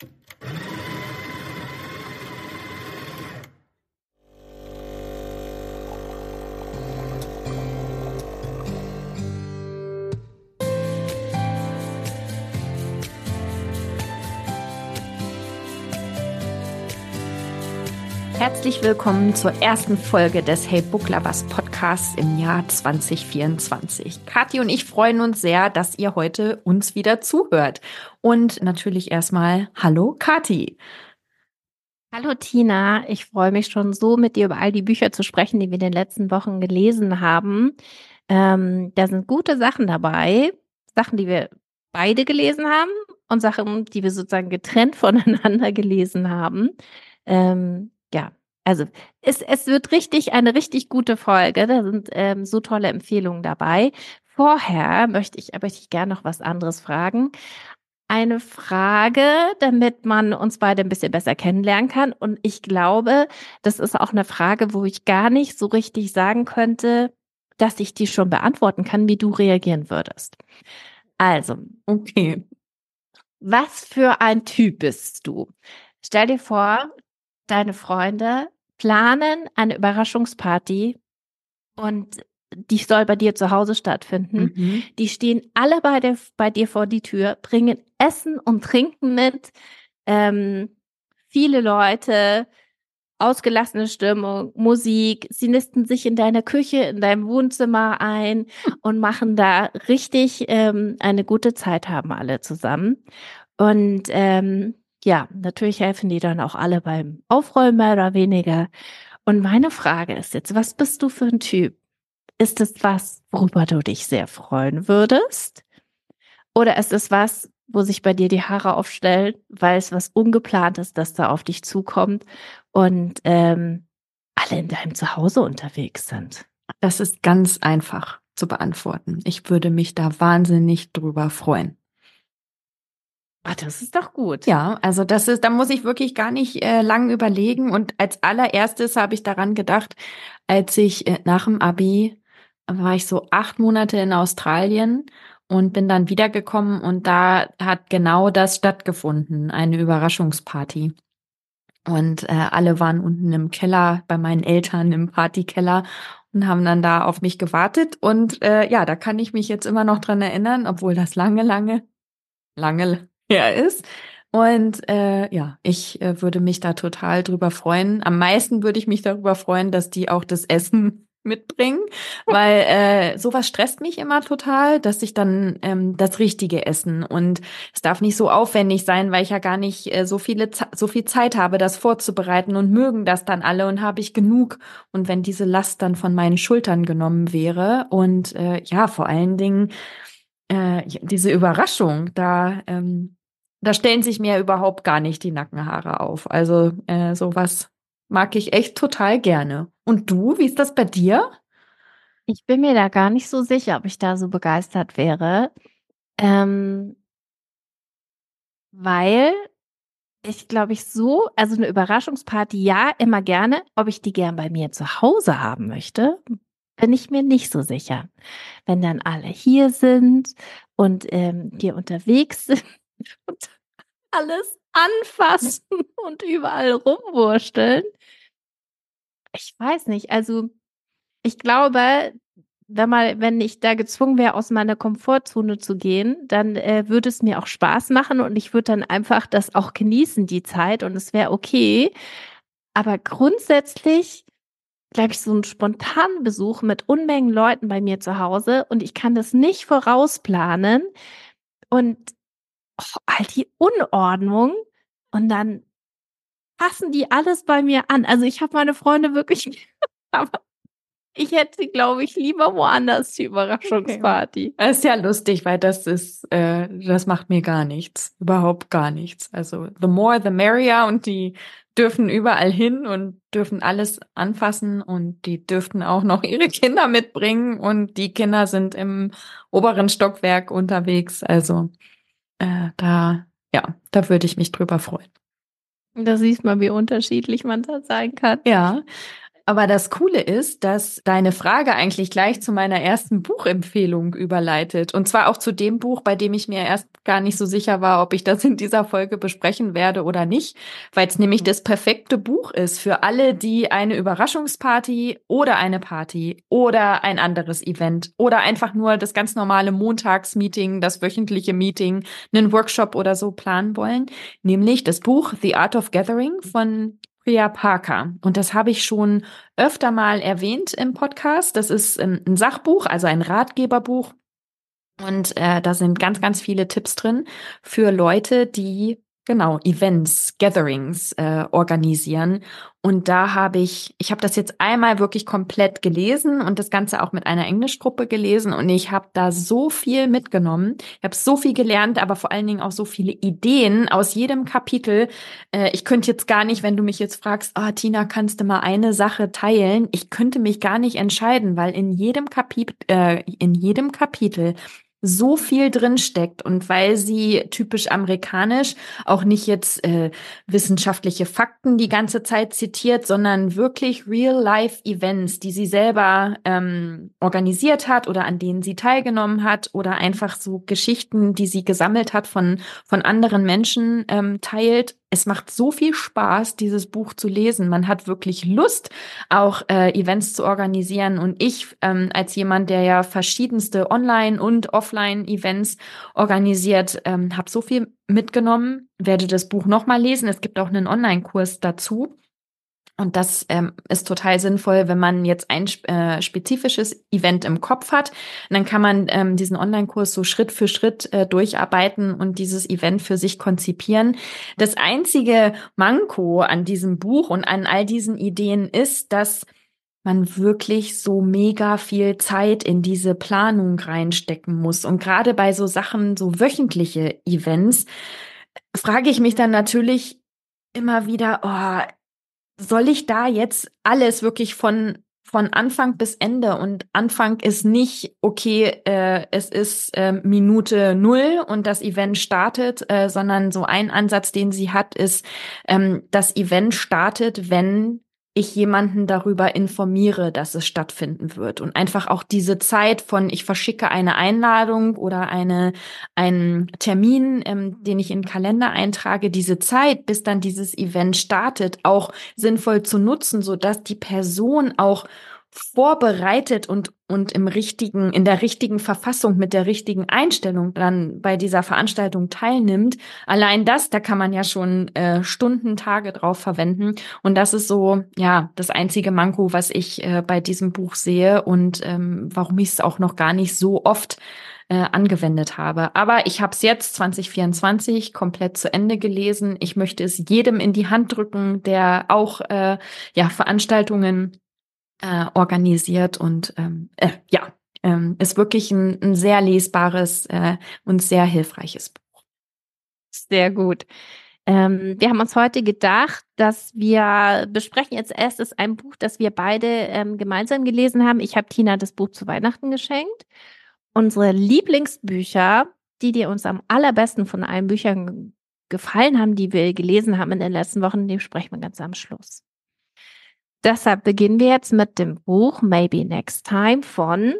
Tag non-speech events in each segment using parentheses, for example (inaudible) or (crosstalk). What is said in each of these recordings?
Thank you. Herzlich willkommen zur ersten Folge des Hey Book Lovers Podcasts im Jahr 2024. Kathi und ich freuen uns sehr, dass ihr heute uns wieder zuhört. Und natürlich erstmal Hallo Kathi. Hallo Tina, ich freue mich schon so, mit dir über all die Bücher zu sprechen, die wir in den letzten Wochen gelesen haben. Ähm, da sind gute Sachen dabei, Sachen, die wir beide gelesen haben und Sachen, die wir sozusagen getrennt (laughs) voneinander gelesen haben. Ähm, also es, es wird richtig eine richtig gute Folge. Da sind ähm, so tolle Empfehlungen dabei. Vorher möchte ich aber ich gerne noch was anderes fragen. Eine Frage, damit man uns beide ein bisschen besser kennenlernen kann. Und ich glaube, das ist auch eine Frage, wo ich gar nicht so richtig sagen könnte, dass ich die schon beantworten kann, wie du reagieren würdest. Also, okay. Was für ein Typ bist du? Stell dir vor, deine Freunde planen eine Überraschungsparty und die soll bei dir zu Hause stattfinden. Mhm. Die stehen alle bei, der, bei dir vor die Tür, bringen Essen und Trinken mit. Ähm, viele Leute, ausgelassene Stimmung, Musik. Sie nisten sich in deiner Küche, in deinem Wohnzimmer ein und machen da richtig ähm, eine gute Zeit, haben alle zusammen. Und ähm, ja, natürlich helfen die dann auch alle beim Aufräumen mehr oder weniger. Und meine Frage ist jetzt, was bist du für ein Typ? Ist es was, worüber du dich sehr freuen würdest? Oder ist es was, wo sich bei dir die Haare aufstellen, weil es was Ungeplantes, das da auf dich zukommt und ähm, alle in deinem Zuhause unterwegs sind? Das ist ganz einfach zu beantworten. Ich würde mich da wahnsinnig drüber freuen. Ah, das ist doch gut. Ja, also das ist, da muss ich wirklich gar nicht äh, lang überlegen. Und als allererstes habe ich daran gedacht, als ich äh, nach dem Abi war ich so acht Monate in Australien und bin dann wiedergekommen und da hat genau das stattgefunden, eine Überraschungsparty. Und äh, alle waren unten im Keller bei meinen Eltern im Partykeller und haben dann da auf mich gewartet. Und äh, ja, da kann ich mich jetzt immer noch dran erinnern, obwohl das lange, lange, lange her ist. Und äh, ja, ich äh, würde mich da total drüber freuen. Am meisten würde ich mich darüber freuen, dass die auch das Essen (laughs) mitbringen, weil äh, sowas stresst mich immer total, dass ich dann ähm, das Richtige essen und es darf nicht so aufwendig sein, weil ich ja gar nicht äh, so viele so viel Zeit habe, das vorzubereiten und mögen das dann alle und habe ich genug und wenn diese Last dann von meinen Schultern genommen wäre und äh, ja vor allen Dingen äh, diese Überraschung da ähm, da stellen sich mir überhaupt gar nicht die Nackenhaare auf. Also äh, sowas mag ich echt total gerne. Und du, wie ist das bei dir? Ich bin mir da gar nicht so sicher, ob ich da so begeistert wäre. Ähm, weil ich glaube ich so, also eine Überraschungsparty ja, immer gerne. Ob ich die gern bei mir zu Hause haben möchte, bin ich mir nicht so sicher. Wenn dann alle hier sind und ähm, die unterwegs (laughs) sind und alles anfassen (laughs) und überall rumwursteln. Ich weiß nicht, also ich glaube, wenn mal, wenn ich da gezwungen wäre, aus meiner Komfortzone zu gehen, dann äh, würde es mir auch Spaß machen und ich würde dann einfach das auch genießen, die Zeit und es wäre okay. Aber grundsätzlich, glaube ich, so ein spontanen Besuch mit Unmengen Leuten bei mir zu Hause und ich kann das nicht vorausplanen. Und oh, all die Unordnung und dann passen die alles bei mir an. Also ich habe meine Freunde wirklich, (laughs) aber ich hätte, glaube ich, lieber woanders die Überraschungsparty. Okay. Das ist ja lustig, weil das ist, äh, das macht mir gar nichts, überhaupt gar nichts. Also the more the merrier und die dürfen überall hin und dürfen alles anfassen und die dürften auch noch (laughs) ihre Kinder mitbringen und die Kinder sind im oberen Stockwerk unterwegs. Also äh, da, ja, da würde ich mich drüber freuen. Da siehst man, wie unterschiedlich man da sein kann. Ja. Aber das Coole ist, dass deine Frage eigentlich gleich zu meiner ersten Buchempfehlung überleitet. Und zwar auch zu dem Buch, bei dem ich mir erst gar nicht so sicher war, ob ich das in dieser Folge besprechen werde oder nicht, weil es nämlich das perfekte Buch ist für alle, die eine Überraschungsparty oder eine Party oder ein anderes Event oder einfach nur das ganz normale Montagsmeeting, das wöchentliche Meeting, einen Workshop oder so planen wollen. Nämlich das Buch The Art of Gathering von Priya Parker. Und das habe ich schon öfter mal erwähnt im Podcast. Das ist ähm, ein Sachbuch, also ein Ratgeberbuch. Und äh, da sind ganz, ganz viele Tipps drin für Leute, die genau Events, Gatherings äh, organisieren. Und da habe ich, ich habe das jetzt einmal wirklich komplett gelesen und das Ganze auch mit einer Englischgruppe gelesen und ich habe da so viel mitgenommen. Ich habe so viel gelernt, aber vor allen Dingen auch so viele Ideen aus jedem Kapitel. Äh, ich könnte jetzt gar nicht, wenn du mich jetzt fragst, ah, oh, Tina, kannst du mal eine Sache teilen? Ich könnte mich gar nicht entscheiden, weil in jedem Kapitel, äh, in jedem Kapitel so viel drin steckt und weil sie typisch amerikanisch auch nicht jetzt äh, wissenschaftliche Fakten die ganze Zeit zitiert, sondern wirklich Real-Life-Events, die sie selber ähm, organisiert hat oder an denen sie teilgenommen hat oder einfach so Geschichten, die sie gesammelt hat von von anderen Menschen ähm, teilt es macht so viel Spaß, dieses Buch zu lesen. Man hat wirklich Lust, auch äh, Events zu organisieren. Und ich ähm, als jemand, der ja verschiedenste Online- und Offline-Events organisiert, ähm, habe so viel mitgenommen, werde das Buch nochmal lesen. Es gibt auch einen Online-Kurs dazu. Und das ähm, ist total sinnvoll, wenn man jetzt ein äh, spezifisches Event im Kopf hat. Und dann kann man ähm, diesen Online-Kurs so Schritt für Schritt äh, durcharbeiten und dieses Event für sich konzipieren. Das einzige Manko an diesem Buch und an all diesen Ideen ist, dass man wirklich so mega viel Zeit in diese Planung reinstecken muss. Und gerade bei so Sachen, so wöchentliche Events, frage ich mich dann natürlich immer wieder, oh, soll ich da jetzt alles wirklich von von Anfang bis Ende? Und Anfang ist nicht okay, äh, es ist äh, Minute null und das Event startet, äh, sondern so ein Ansatz, den sie hat, ist, ähm, das Event startet, wenn ich jemanden darüber informiere, dass es stattfinden wird. Und einfach auch diese Zeit von ich verschicke eine Einladung oder eine einen Termin, ähm, den ich in den Kalender eintrage, diese Zeit, bis dann dieses Event startet, auch sinnvoll zu nutzen, so dass die Person auch vorbereitet und, und im richtigen, in der richtigen Verfassung mit der richtigen Einstellung dann bei dieser Veranstaltung teilnimmt. Allein das, da kann man ja schon äh, Stunden, Tage drauf verwenden. Und das ist so, ja, das einzige Manko, was ich äh, bei diesem Buch sehe und ähm, warum ich es auch noch gar nicht so oft äh, angewendet habe. Aber ich habe es jetzt 2024 komplett zu Ende gelesen. Ich möchte es jedem in die Hand drücken, der auch äh, ja Veranstaltungen äh, organisiert und ähm, äh, ja, ähm, ist wirklich ein, ein sehr lesbares äh, und sehr hilfreiches Buch. Sehr gut. Ähm, wir haben uns heute gedacht, dass wir besprechen jetzt erstes ein Buch, das wir beide ähm, gemeinsam gelesen haben. Ich habe Tina das Buch zu Weihnachten geschenkt. Unsere Lieblingsbücher, die dir uns am allerbesten von allen Büchern gefallen haben, die wir gelesen haben in den letzten Wochen, die sprechen wir ganz am Schluss. Deshalb beginnen wir jetzt mit dem Buch Maybe Next Time von,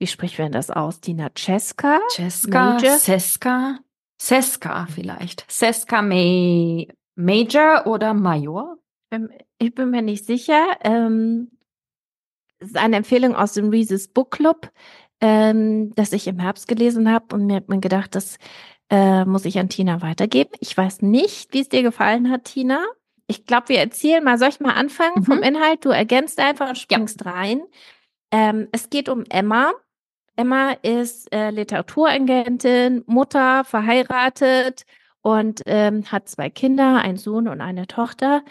wie spricht man das aus, Tina Cesca? Cesca, Major? Seska, Seska vielleicht. Seska May, Major oder Major? Ich bin mir nicht sicher. Ähm, es ist eine Empfehlung aus dem Reese's Book Club, ähm, das ich im Herbst gelesen habe und mir hat mir gedacht, das äh, muss ich an Tina weitergeben. Ich weiß nicht, wie es dir gefallen hat, Tina ich glaube, wir erzählen mal, soll ich mal anfangen mhm. vom Inhalt? Du ergänzt einfach und springst ja. rein. Ähm, es geht um Emma. Emma ist äh, Literaturagentin, Mutter, verheiratet und ähm, hat zwei Kinder, einen Sohn und eine Tochter.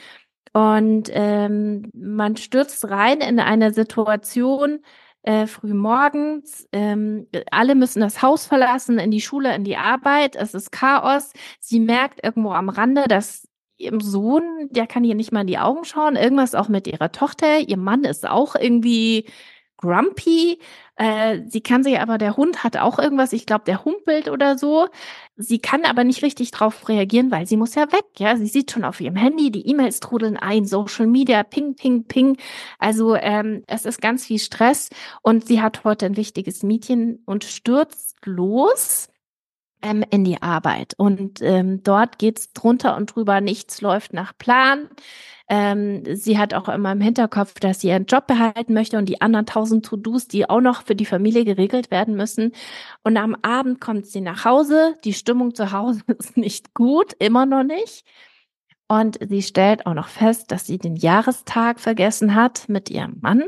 Und ähm, man stürzt rein in eine Situation, äh, früh morgens. Ähm, alle müssen das Haus verlassen, in die Schule, in die Arbeit. Es ist Chaos. Sie merkt irgendwo am Rande, dass ihrem Sohn, der kann ihr nicht mal in die Augen schauen. Irgendwas auch mit ihrer Tochter. Ihr Mann ist auch irgendwie grumpy. Äh, sie kann sich aber, der Hund hat auch irgendwas, ich glaube, der humpelt oder so. Sie kann aber nicht richtig drauf reagieren, weil sie muss ja weg. Ja, sie sieht schon auf ihrem Handy, die E-Mails trudeln ein, Social Media, ping, ping, ping. Also ähm, es ist ganz viel Stress und sie hat heute ein wichtiges Meeting und stürzt los ähm, in die Arbeit. Und ähm, dort geht's drunter und drüber, nichts läuft nach Plan. Ähm, sie hat auch immer im Hinterkopf, dass sie ihren Job behalten möchte und die anderen tausend To-Dos, die auch noch für die Familie geregelt werden müssen. Und am Abend kommt sie nach Hause. Die Stimmung zu Hause (laughs) ist nicht gut, immer noch nicht. Und sie stellt auch noch fest, dass sie den Jahrestag vergessen hat mit ihrem Mann.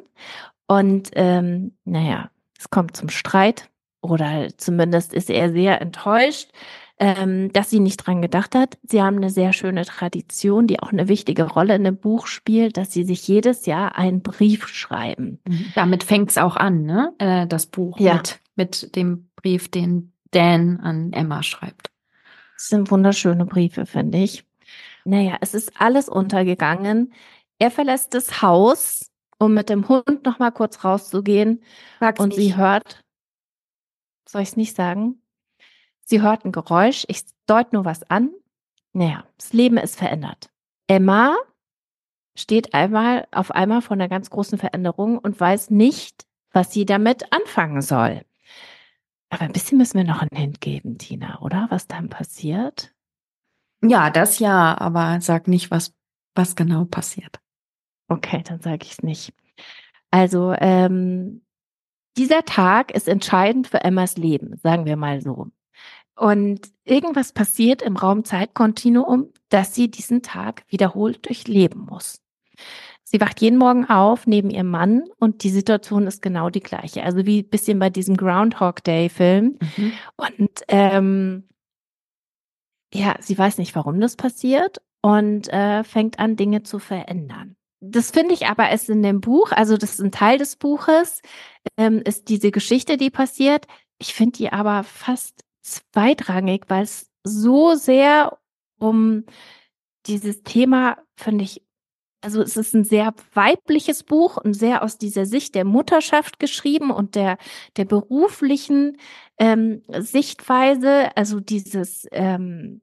Und ähm, naja, es kommt zum Streit oder zumindest ist er sehr enttäuscht ähm, dass sie nicht dran gedacht hat. Sie haben eine sehr schöne Tradition, die auch eine wichtige Rolle in dem Buch spielt, dass sie sich jedes Jahr einen Brief schreiben. Mhm. Damit fängt's auch an, ne? Äh, das Buch ja. mit, mit dem Brief, den Dan an Emma schreibt. Das sind wunderschöne Briefe, finde ich. Naja, es ist alles untergegangen. Er verlässt das Haus, um mit dem Hund noch mal kurz rauszugehen. Sag's und nicht. sie hört. Soll ich es nicht sagen? Sie hört ein Geräusch, ich deute nur was an. Naja, das Leben ist verändert. Emma steht einmal auf einmal vor einer ganz großen Veränderung und weiß nicht, was sie damit anfangen soll. Aber ein bisschen müssen wir noch einen Hint geben, Tina, oder? Was dann passiert? Ja, das ja, aber sag nicht, was, was genau passiert. Okay, dann sage ich es nicht. Also, ähm, dieser Tag ist entscheidend für Emmas Leben, sagen wir mal so. Und irgendwas passiert im Raum-Zeit-Kontinuum, dass sie diesen Tag wiederholt durchleben muss. Sie wacht jeden Morgen auf neben ihrem Mann und die Situation ist genau die gleiche. Also wie ein bisschen bei diesem Groundhog Day-Film. Mhm. Und ähm, ja, sie weiß nicht, warum das passiert und äh, fängt an, Dinge zu verändern. Das finde ich aber ist in dem Buch, also das ist ein Teil des Buches, ähm, ist diese Geschichte, die passiert. Ich finde die aber fast zweitrangig, weil es so sehr um dieses Thema, finde ich, also es ist ein sehr weibliches Buch und sehr aus dieser Sicht der Mutterschaft geschrieben und der, der beruflichen ähm, Sichtweise, also dieses ähm,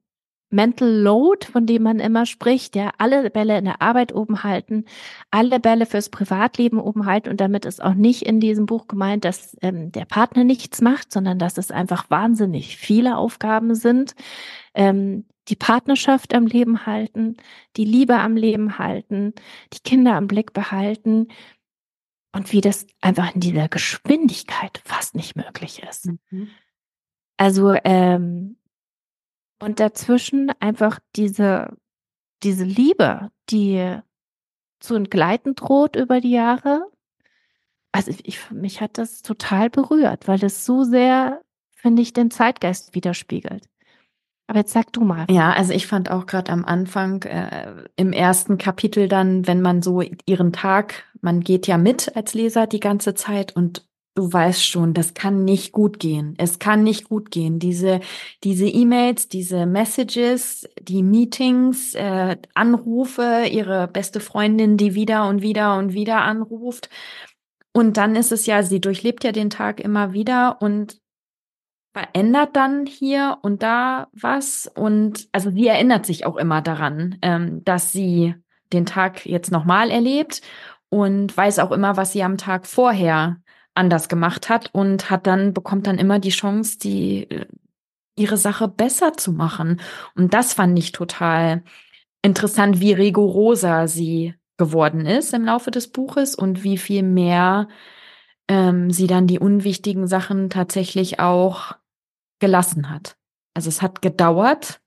Mental Load, von dem man immer spricht, ja, alle Bälle in der Arbeit oben halten, alle Bälle fürs Privatleben oben halten und damit ist auch nicht in diesem Buch gemeint, dass ähm, der Partner nichts macht, sondern dass es einfach wahnsinnig viele Aufgaben sind, ähm, die Partnerschaft am Leben halten, die Liebe am Leben halten, die Kinder am Blick behalten und wie das einfach in dieser Geschwindigkeit fast nicht möglich ist. Mhm. Also ähm, und dazwischen einfach diese, diese Liebe, die zu entgleiten droht über die Jahre. Also ich, mich hat das total berührt, weil das so sehr, finde ich, den Zeitgeist widerspiegelt. Aber jetzt sag du mal. Ja, also ich fand auch gerade am Anfang äh, im ersten Kapitel dann, wenn man so ihren Tag, man geht ja mit als Leser die ganze Zeit und du weißt schon, das kann nicht gut gehen. Es kann nicht gut gehen. Diese diese E-Mails, diese Messages, die Meetings, äh, Anrufe, ihre beste Freundin, die wieder und wieder und wieder anruft. Und dann ist es ja, sie durchlebt ja den Tag immer wieder und verändert dann hier und da was. Und also sie erinnert sich auch immer daran, ähm, dass sie den Tag jetzt nochmal erlebt und weiß auch immer, was sie am Tag vorher anders gemacht hat und hat dann, bekommt dann immer die Chance, die, äh, ihre Sache besser zu machen. Und das fand ich total interessant, wie rigoroser sie geworden ist im Laufe des Buches und wie viel mehr ähm, sie dann die unwichtigen Sachen tatsächlich auch gelassen hat. Also es hat gedauert,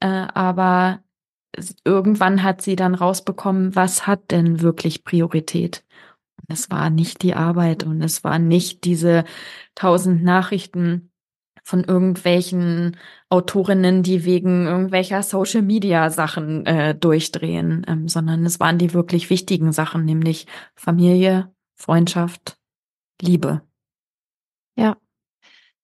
äh, aber irgendwann hat sie dann rausbekommen, was hat denn wirklich Priorität. Es war nicht die Arbeit und es war nicht diese tausend Nachrichten von irgendwelchen Autorinnen, die wegen irgendwelcher Social Media Sachen äh, durchdrehen, ähm, sondern es waren die wirklich wichtigen Sachen, nämlich Familie, Freundschaft, Liebe. Ja.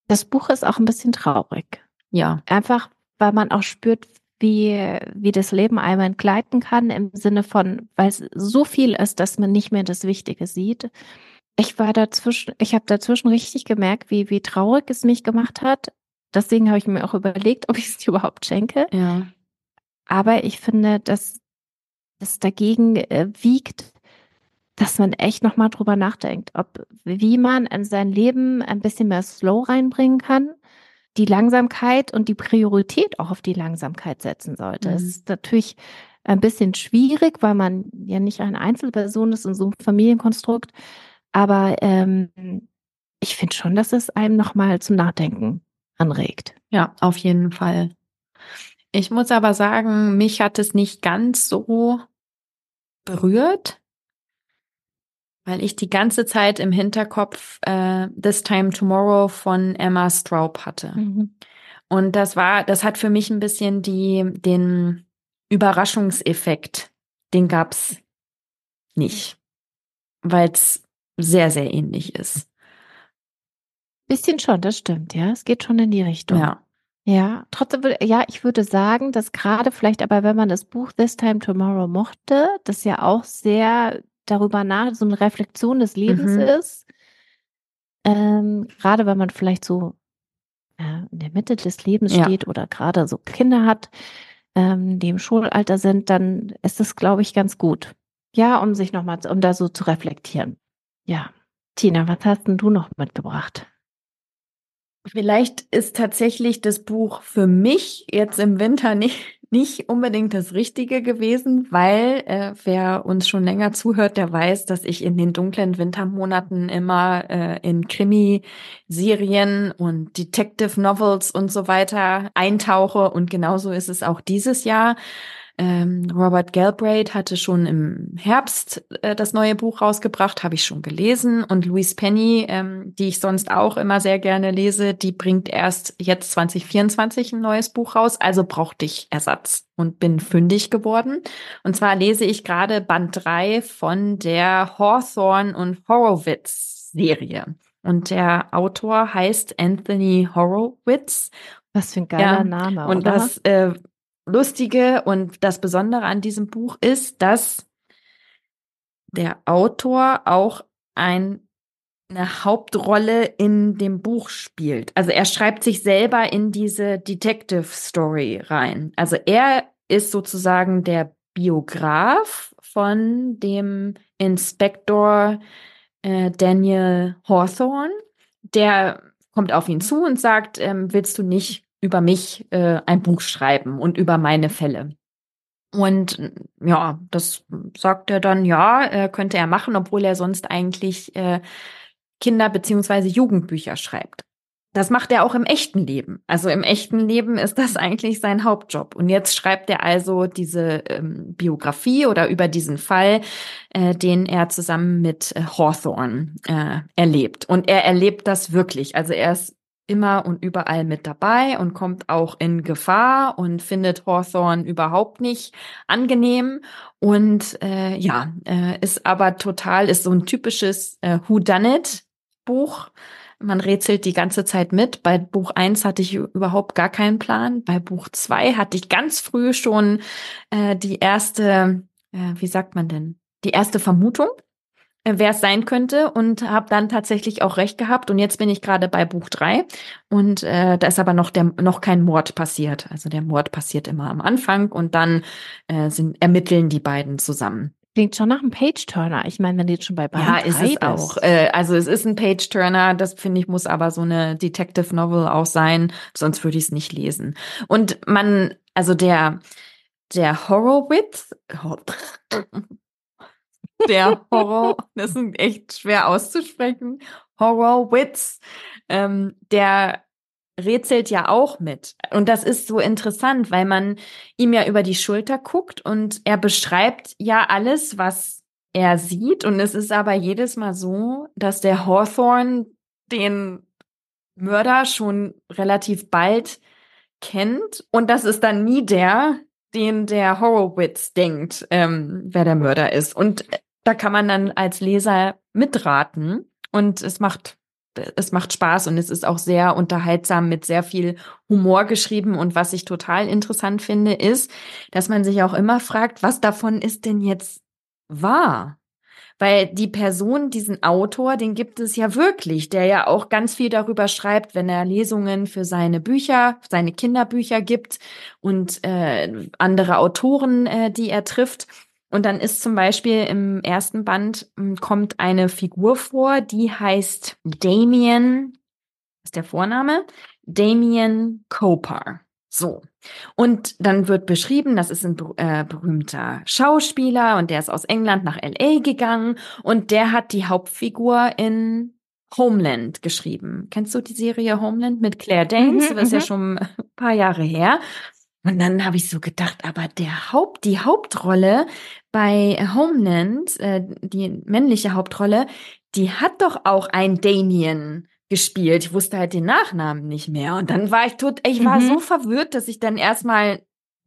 Das Buch ist auch ein bisschen traurig. Ja. Einfach, weil man auch spürt, wie, wie das Leben einmal entgleiten kann, im Sinne von, weil es so viel ist, dass man nicht mehr das Wichtige sieht. Ich war dazwischen, ich habe dazwischen richtig gemerkt, wie, wie traurig es mich gemacht hat. Deswegen habe ich mir auch überlegt, (laughs) ob ich es dir überhaupt schenke. Ja. Aber ich finde, dass das dagegen äh, wiegt, dass man echt nochmal drüber nachdenkt, ob wie man in sein Leben ein bisschen mehr Slow reinbringen kann, die Langsamkeit und die Priorität auch auf die Langsamkeit setzen sollte. Es Mhm. ist natürlich ein bisschen schwierig, weil man ja nicht eine Einzelperson ist in so einem Familienkonstrukt. Aber ähm, ich finde schon, dass es einem nochmal zum Nachdenken anregt. Ja, auf jeden Fall. Ich muss aber sagen, mich hat es nicht ganz so berührt, weil ich die ganze Zeit im Hinterkopf äh, This Time Tomorrow von Emma Straub hatte. Und das war, das hat für mich ein bisschen die, den Überraschungseffekt, den gab's nicht, weil es sehr, sehr ähnlich ist. Bisschen schon, das stimmt, ja. Es geht schon in die Richtung. Ja. Ja, trotzdem, ja, ich würde sagen, dass gerade vielleicht aber, wenn man das Buch This Time Tomorrow mochte, das ja auch sehr darüber nach, so eine Reflexion des Lebens Mhm. ist. Ähm, gerade wenn man vielleicht so äh, in der Mitte des Lebens Ja. steht oder gerade so Kinder hat, ähm, die im Schulalter sind, dann ist es, glaube ich, ganz gut. Ja, um sich nochmal, um da so zu reflektieren. Ja. Tina, was hast denn du noch mitgebracht? Vielleicht ist tatsächlich das Buch für mich jetzt im Winter nicht, nicht unbedingt das Richtige gewesen, weil äh, wer uns schon länger zuhört, der weiß, dass ich in den dunklen Wintermonaten immer äh, in Krimiserien und Detective Novels und so weiter eintauche und genauso ist es auch dieses Jahr. Ähm, Robert Galbraith hatte schon im Herbst äh, das neue Buch rausgebracht, habe ich schon gelesen. Und Louise Penny, ähm, die ich sonst auch immer sehr gerne lese, die bringt erst jetzt 2024 ein neues Buch raus. Also brauchte ich Ersatz und bin fündig geworden. Und zwar lese ich gerade Band 3 von der Hawthorne und Horowitz Serie. Und der Autor heißt Anthony Horowitz. Was für ein geiler Ja, Name, Und oder? das äh, Lustige und das Besondere an diesem Buch ist, dass der Autor auch ein, eine Hauptrolle in dem Buch spielt. Also er schreibt sich selber in diese Detective Story rein. Also er ist sozusagen der Biograf von dem Inspektor äh, Daniel Hawthorne. Der kommt auf ihn zu und sagt, ähm, willst du nicht über mich äh, ein Buch schreiben und über meine Fälle? Und äh, ja, das sagt er dann, ja, äh, könnte er machen, obwohl er sonst eigentlich äh, Kinder- beziehungsweise Jugendbücher schreibt. Das macht er auch im echten Leben. Also im echten Leben ist das eigentlich sein Hauptjob. Und jetzt schreibt er also diese ähm, Biografie oder über diesen Fall, äh, den er zusammen mit äh, Hawthorne äh, erlebt. Und er erlebt das wirklich. Also er ist immer und überall mit dabei und kommt auch in Gefahr und findet Hawthorne überhaupt nicht angenehm und äh, ja, äh, ist aber total, ist so ein typisches äh, Whodunit Buch. Man rätselt die ganze Zeit mit. Bei Buch eins hatte ich überhaupt gar keinen Plan. Bei Buch zwei hatte ich ganz früh schon äh, die erste, äh, wie sagt man denn, die erste Vermutung, wer es sein könnte und habe dann tatsächlich auch recht gehabt. Und jetzt bin ich gerade bei Buch drei und äh, da ist aber noch, der, noch kein Mord passiert. Also der Mord passiert immer am Anfang und dann äh, sind, ermitteln die beiden zusammen. Klingt schon nach einem Page-Turner. Ich meine, wenn du jetzt schon bei Band Ja, ist 3 es bist. auch. Äh, also es ist ein Page-Turner, das finde ich muss aber so eine Detective Novel auch sein, sonst würde ich es nicht lesen. Und man, also der, der Horowitz, Hor- (laughs) der Horror, das ist echt schwer auszusprechen, Horowitz, ähm, der rätselt ja auch mit. Und das ist so interessant, weil man ihm ja über die Schulter guckt und er beschreibt ja alles, was er sieht. Und es ist aber jedes Mal so, dass der Hawthorne den Mörder schon relativ bald kennt. Und das ist dann nie der, den der Horowitz denkt, ähm, wer der Mörder ist. Und da kann man dann als Leser mitraten. Und es macht es macht Spaß und es ist auch sehr unterhaltsam mit sehr viel Humor geschrieben. Und was ich total interessant finde, ist, dass man sich auch immer fragt, was davon ist denn jetzt wahr? weil die Person, diesen Autor, den gibt es ja wirklich, der ja auch ganz viel darüber schreibt, wenn er Lesungen für seine Bücher, seine Kinderbücher gibt und äh, andere Autoren, äh, die er trifft. Und dann ist zum Beispiel im ersten Band hm, kommt eine Figur vor, die heißt Damien, ist der Vorname, Damien Copar. So. Und dann wird beschrieben, das ist ein äh, berühmter Schauspieler und der ist aus England nach LA gegangen und der hat die Hauptfigur in Homeland geschrieben. Kennst du die Serie Homeland mit Claire Danes? Mhm, das ist ja mhm. schon ein paar Jahre her. Und dann habe ich so gedacht, aber der Haupt, die Hauptrolle bei Homeland, äh, die männliche Hauptrolle, die hat doch auch ein Damien gespielt. Ich wusste halt den Nachnamen nicht mehr. Und dann war ich tot, ich war mhm. so verwirrt, dass ich dann erstmal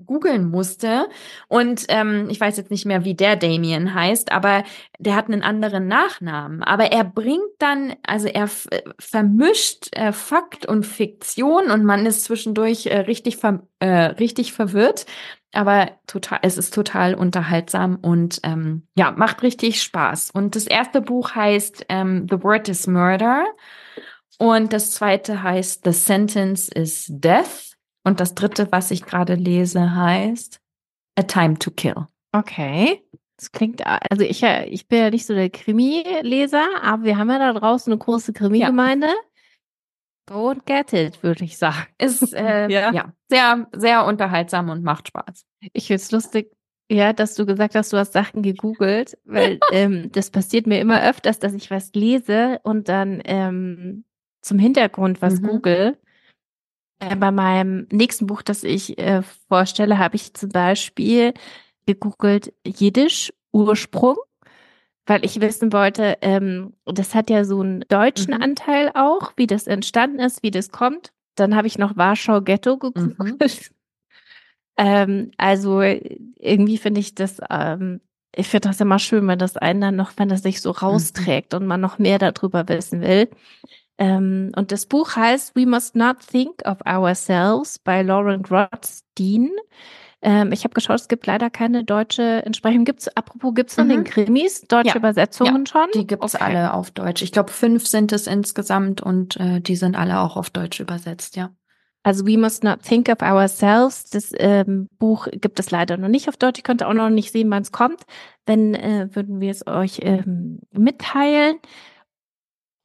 googeln musste. Und ähm, ich weiß jetzt nicht mehr, wie der Damien heißt, aber der hat einen anderen Nachnamen. Aber er bringt dann, also er vermischt äh, Fakt und Fiktion und man ist zwischendurch äh, richtig, ver äh, richtig verwirrt. Aber total, es ist total unterhaltsam und ähm, ja, macht richtig Spaß. Und das erste Buch heißt ähm, The Word is Murder. Und das zweite heißt The Sentence is Death. Und das dritte, was ich gerade lese, heißt A Time to Kill. Okay. Das klingt, also ich, ich bin ja nicht so der Krimi-Leser, aber wir haben ja da draußen eine große Krimi-Gemeinde. Ja. Go and get it, würde ich sagen. Ist äh, (laughs) ja. ja. sehr, sehr unterhaltsam und macht Spaß. Ich finde es lustig, ja, dass du gesagt hast, du hast Sachen gegoogelt, weil (laughs) ähm, das passiert mir immer öfters, dass ich was lese und dann ähm, zum Hintergrund was mhm. google. Bei meinem nächsten Buch, das ich äh, vorstelle, habe ich zum Beispiel gegoogelt Jiddisch Ursprung, weil ich wissen wollte, ähm, das hat ja so einen deutschen mhm. Anteil auch, wie das entstanden ist, wie das kommt. Dann habe ich noch Warschau Ghetto gegoogelt. Mhm. (laughs) ähm, also irgendwie finde ich das, ähm, ich finde das immer schön, wenn das einen dann noch, wenn das sich so mhm. rausträgt und man noch mehr darüber wissen will. Ähm, und das Buch heißt We Must Not Think of Ourselves bei Lauren Grotstein. Ähm, ich habe geschaut, es gibt leider keine deutsche Entsprechung. Gibt's, apropos, gibt's von mhm. den Krimis deutsche ja. Übersetzungen ja, schon? Die gibt's okay. alle auf Deutsch. Ich glaube, fünf sind es insgesamt und äh, die sind alle auch auf Deutsch übersetzt, ja. Also We Must Not Think of Ourselves. Das ähm, Buch gibt es leider noch nicht auf Deutsch. Ich könnte auch noch nicht sehen, wann es kommt. Wenn äh, würden wir es euch ähm, mitteilen.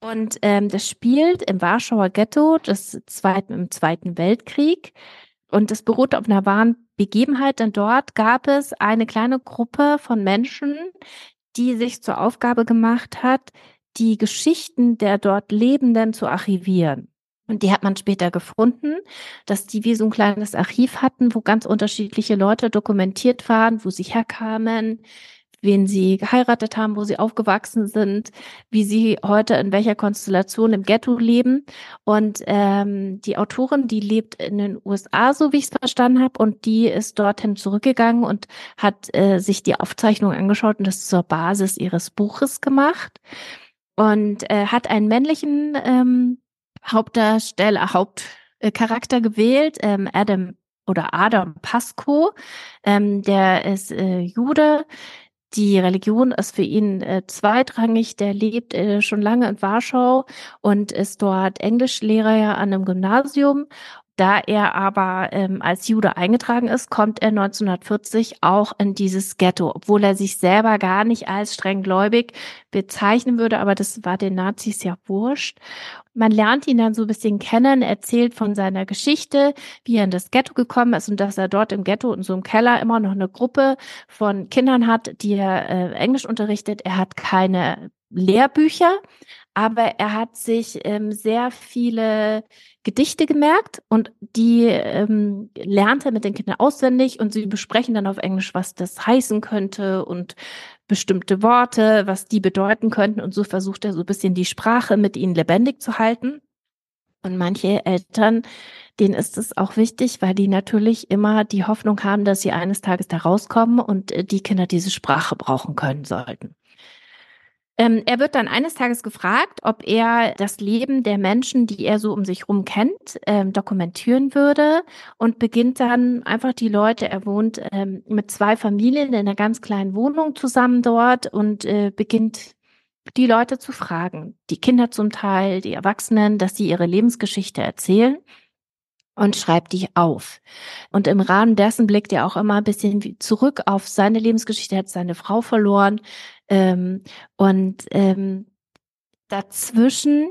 Und ähm, das spielt im Warschauer Ghetto des zweiten, im Zweiten Weltkrieg. Und das beruht auf einer wahren Begebenheit, denn dort gab es eine kleine Gruppe von Menschen, die sich zur Aufgabe gemacht hat, die Geschichten der dort Lebenden zu archivieren. Und die hat man später gefunden, dass die wie so ein kleines Archiv hatten, wo ganz unterschiedliche Leute dokumentiert waren, wo sie herkamen, wen sie geheiratet haben, wo sie aufgewachsen sind, wie sie heute in welcher Konstellation im Ghetto leben. Und ähm, die Autorin, die lebt in den USA, so wie ich es verstanden habe, und die ist dorthin zurückgegangen und hat äh, sich die Aufzeichnung angeschaut und das zur Basis ihres Buches gemacht. Und äh, hat einen männlichen ähm, Hauptdarsteller, Hauptcharakter gewählt, ähm, Adam oder Adam Pasco, ähm, der ist äh, Jude, die Religion ist für ihn äh, zweitrangig. Der lebt äh, schon lange in Warschau und ist dort Englischlehrer ja an einem Gymnasium. Da er aber ähm, als Jude eingetragen ist, kommt er 1940 auch in dieses Ghetto, obwohl er sich selber gar nicht als streng gläubig bezeichnen würde, aber das war den Nazis ja wurscht. Man lernt ihn dann so ein bisschen kennen, erzählt von seiner Geschichte, wie er in das Ghetto gekommen ist und dass er dort im Ghetto in so einem Keller immer noch eine Gruppe von Kindern hat, die er äh, Englisch unterrichtet. Er hat keine Lehrbücher, aber er hat sich ähm, sehr viele Gedichte gemerkt und die ähm, lernt er mit den Kindern auswendig und sie besprechen dann auf Englisch, was das heißen könnte und bestimmte Worte, was die bedeuten könnten und so versucht er so ein bisschen die Sprache mit ihnen lebendig zu halten. Und manche Eltern, denen ist es auch wichtig, weil die natürlich immer die Hoffnung haben, dass sie eines Tages da rauskommen und äh, die Kinder diese Sprache brauchen können sollten. Ähm, er wird dann eines Tages gefragt, ob er das Leben der Menschen, die er so um sich herum kennt, ähm, dokumentieren würde und beginnt dann einfach die Leute, er wohnt ähm, mit zwei Familien in einer ganz kleinen Wohnung zusammen dort und äh, beginnt die Leute zu fragen, die Kinder zum Teil, die Erwachsenen, dass sie ihre Lebensgeschichte erzählen und schreibt die auf. Und im Rahmen dessen blickt er auch immer ein bisschen zurück auf seine Lebensgeschichte. Er hat seine Frau verloren, ähm, und ähm, dazwischen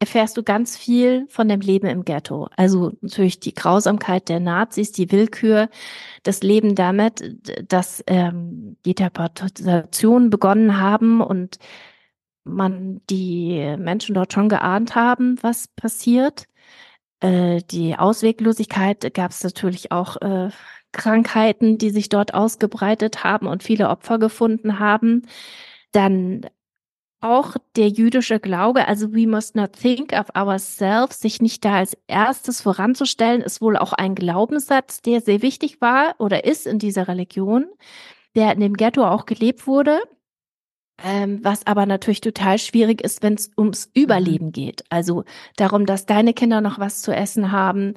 erfährst du ganz viel von dem Leben im Ghetto. Also natürlich die Grausamkeit der Nazis, die Willkür, das Leben damit, dass ähm, die Deportationen begonnen haben und man die Menschen dort schon geahnt haben, was passiert. Äh, die Ausweglosigkeit gab es natürlich auch äh, Krankheiten, die sich dort ausgebreitet haben und viele Opfer gefunden haben. Dann auch der jüdische Glaube, also we must not think of ourselves, sich nicht da als erstes voranzustellen, ist wohl auch ein Glaubenssatz, der sehr wichtig war oder ist in dieser Religion, der in dem Ghetto auch gelebt wurde. Ähm, was aber natürlich total schwierig ist, wenn es ums mhm. Überleben geht. Also darum, dass deine Kinder noch was zu essen haben,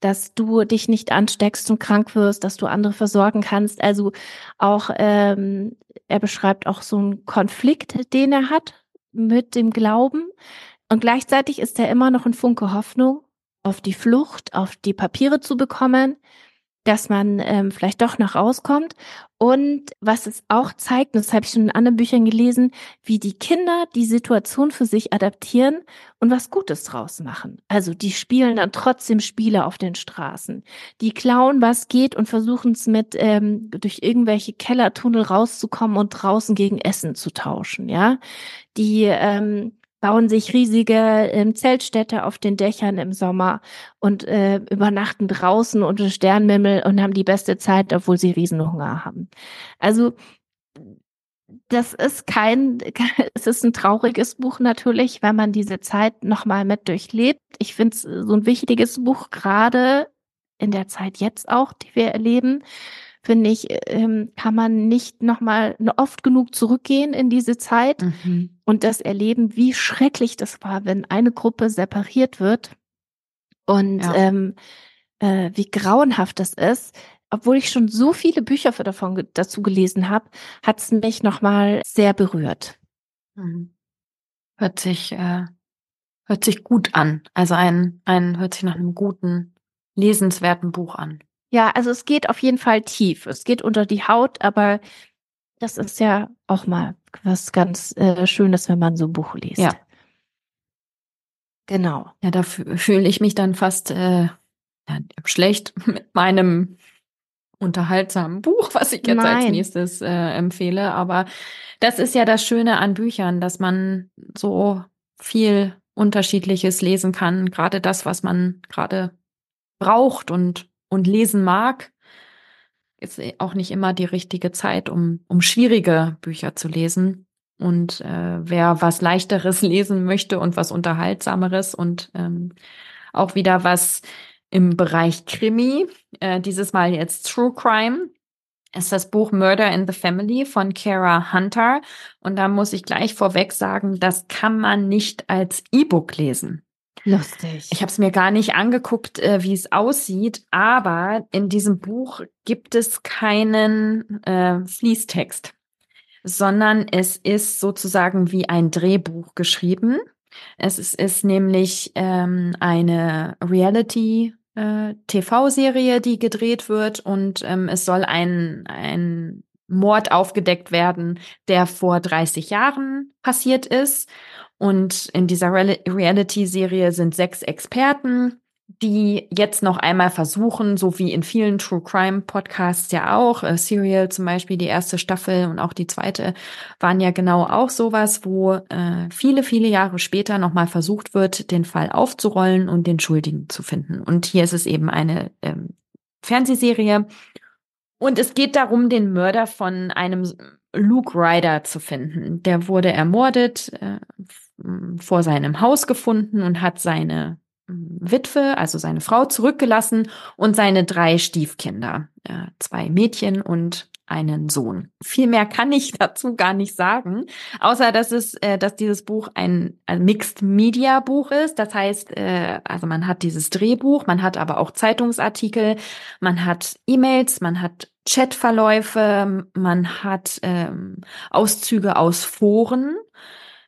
dass du dich nicht ansteckst und krank wirst, dass du andere versorgen kannst. Also auch, ähm, er beschreibt auch so einen Konflikt, den er hat mit dem Glauben. Und gleichzeitig ist er immer noch ein Funke Hoffnung auf die Flucht, auf die Papiere zu bekommen dass man ähm, vielleicht doch noch rauskommt. Und was es auch zeigt, und das habe ich schon in anderen Büchern gelesen, wie die Kinder die Situation für sich adaptieren und was Gutes draus machen. Also die spielen dann trotzdem Spiele auf den Straßen. Die klauen, was geht und versuchen es mit ähm, durch irgendwelche Kellertunnel rauszukommen und draußen gegen Essen zu tauschen. Ja, die ähm, bauen sich riesige ähm, Zeltstädte auf den Dächern im Sommer und äh, übernachten draußen unter Sternmimmel und haben die beste Zeit, obwohl sie Riesenhunger haben. Also das ist kein, (laughs) es ist ein trauriges Buch natürlich, wenn man diese Zeit nochmal mit durchlebt. Ich finde es so ein wichtiges Buch, gerade in der Zeit jetzt auch, die wir erleben, finde ich, ähm, kann man nicht nochmal oft genug zurückgehen in diese Zeit mhm. und das erleben, wie schrecklich das war, wenn eine Gruppe separiert wird und ja. ähm, äh, wie grauenhaft das ist. Obwohl ich schon so viele Bücher für davon dazu gelesen habe, hat es mich nochmal sehr berührt. Mhm. Hört sich, äh, hört sich gut an. Also ein, ein, hört sich nach einem guten, lesenswerten Buch an. Ja, also es geht auf jeden Fall tief. Es geht unter die Haut, aber das ist ja auch mal was ganz äh, Schönes, wenn man so ein Buch liest. Ja. Genau. Ja, da fühle ich mich dann fast äh, ja, schlecht (laughs) mit meinem unterhaltsamen Buch, was ich jetzt Nein. als nächstes äh, empfehle. Aber das ist ja das Schöne an Büchern, dass man so viel Unterschiedliches lesen kann. Gerade das, was man gerade braucht und und lesen mag, ist auch nicht immer die richtige Zeit, um, um schwierige Bücher zu lesen. Und äh, wer was leichteres (laughs) lesen möchte und was unterhaltsameres und ähm, auch wieder was im Bereich Krimi, äh, dieses Mal jetzt True Crime, ist das Buch Murder in the Family von Kara Hunter. Und da muss ich gleich vorweg sagen, das kann man nicht als E-Book lesen. Lustig. Ich habe es mir gar nicht angeguckt, äh, wie es aussieht, aber in diesem Buch gibt es keinen äh, Fließtext, sondern es ist sozusagen wie ein Drehbuch geschrieben. Es ist, ist nämlich ähm, eine Reality äh, TV-Serie, die gedreht wird und ähm, es soll ein, ein Mord aufgedeckt werden, der vor 30 Jahren passiert ist. Und in dieser Reality-Serie sind sechs Experten, die jetzt noch einmal versuchen, so wie in vielen True Crime Podcasts ja auch, äh, Serial zum Beispiel, die erste Staffel und auch die zweite waren ja genau auch sowas, wo äh, viele, viele Jahre später nochmal versucht wird, den Fall aufzurollen und den Schuldigen zu finden. Und hier ist es eben eine ähm, Fernsehserie. Und es geht darum, den Mörder von einem Luke Ryder zu finden. Der wurde ermordet äh, vor seinem Haus gefunden und hat seine hm, Witwe, also seine Frau, zurückgelassen und seine drei Stiefkinder, äh, zwei Mädchen und einen Sohn. Viel mehr kann ich (laughs) dazu gar nicht sagen, außer dass es, äh, dass dieses Buch ein, ein Mixed Media Buch ist. Das heißt, äh, also man hat dieses Drehbuch, man hat aber auch Zeitungsartikel, man hat E-Mails, man hat Chatverläufe, man hat ähm, Auszüge aus Foren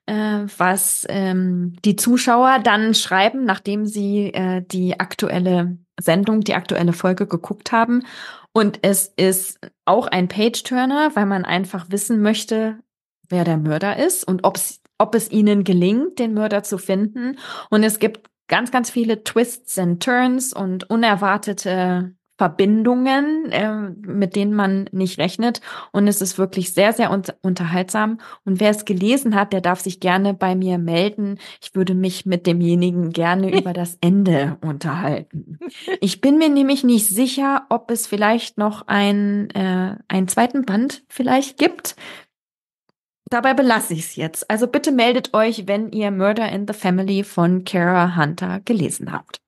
äh, was ähm, die Zuschauer dann schreiben, nachdem sie äh, die aktuelle Sendung, die aktuelle Folge geguckt haben. Und es ist auch ein Page-Turner, weil man einfach wissen möchte, wer der Mörder ist und ob es ihnen gelingt, den Mörder zu finden. Und es gibt ganz, ganz viele Twists and Turns und unerwartete Verbindungen, äh, mit denen man nicht rechnet. Und es ist wirklich sehr, sehr un unterhaltsam. Und wer es gelesen hat, der darf sich gerne bei mir melden. Ich würde mich mit demjenigen gerne (laughs) über das Ende unterhalten. Ich bin mir nämlich nicht sicher, ob es vielleicht noch ein, äh, einen zweiten Band vielleicht gibt. Dabei belasse ich es jetzt. Also bitte meldet euch, wenn ihr Murder in the Family von Kara Hunter gelesen habt.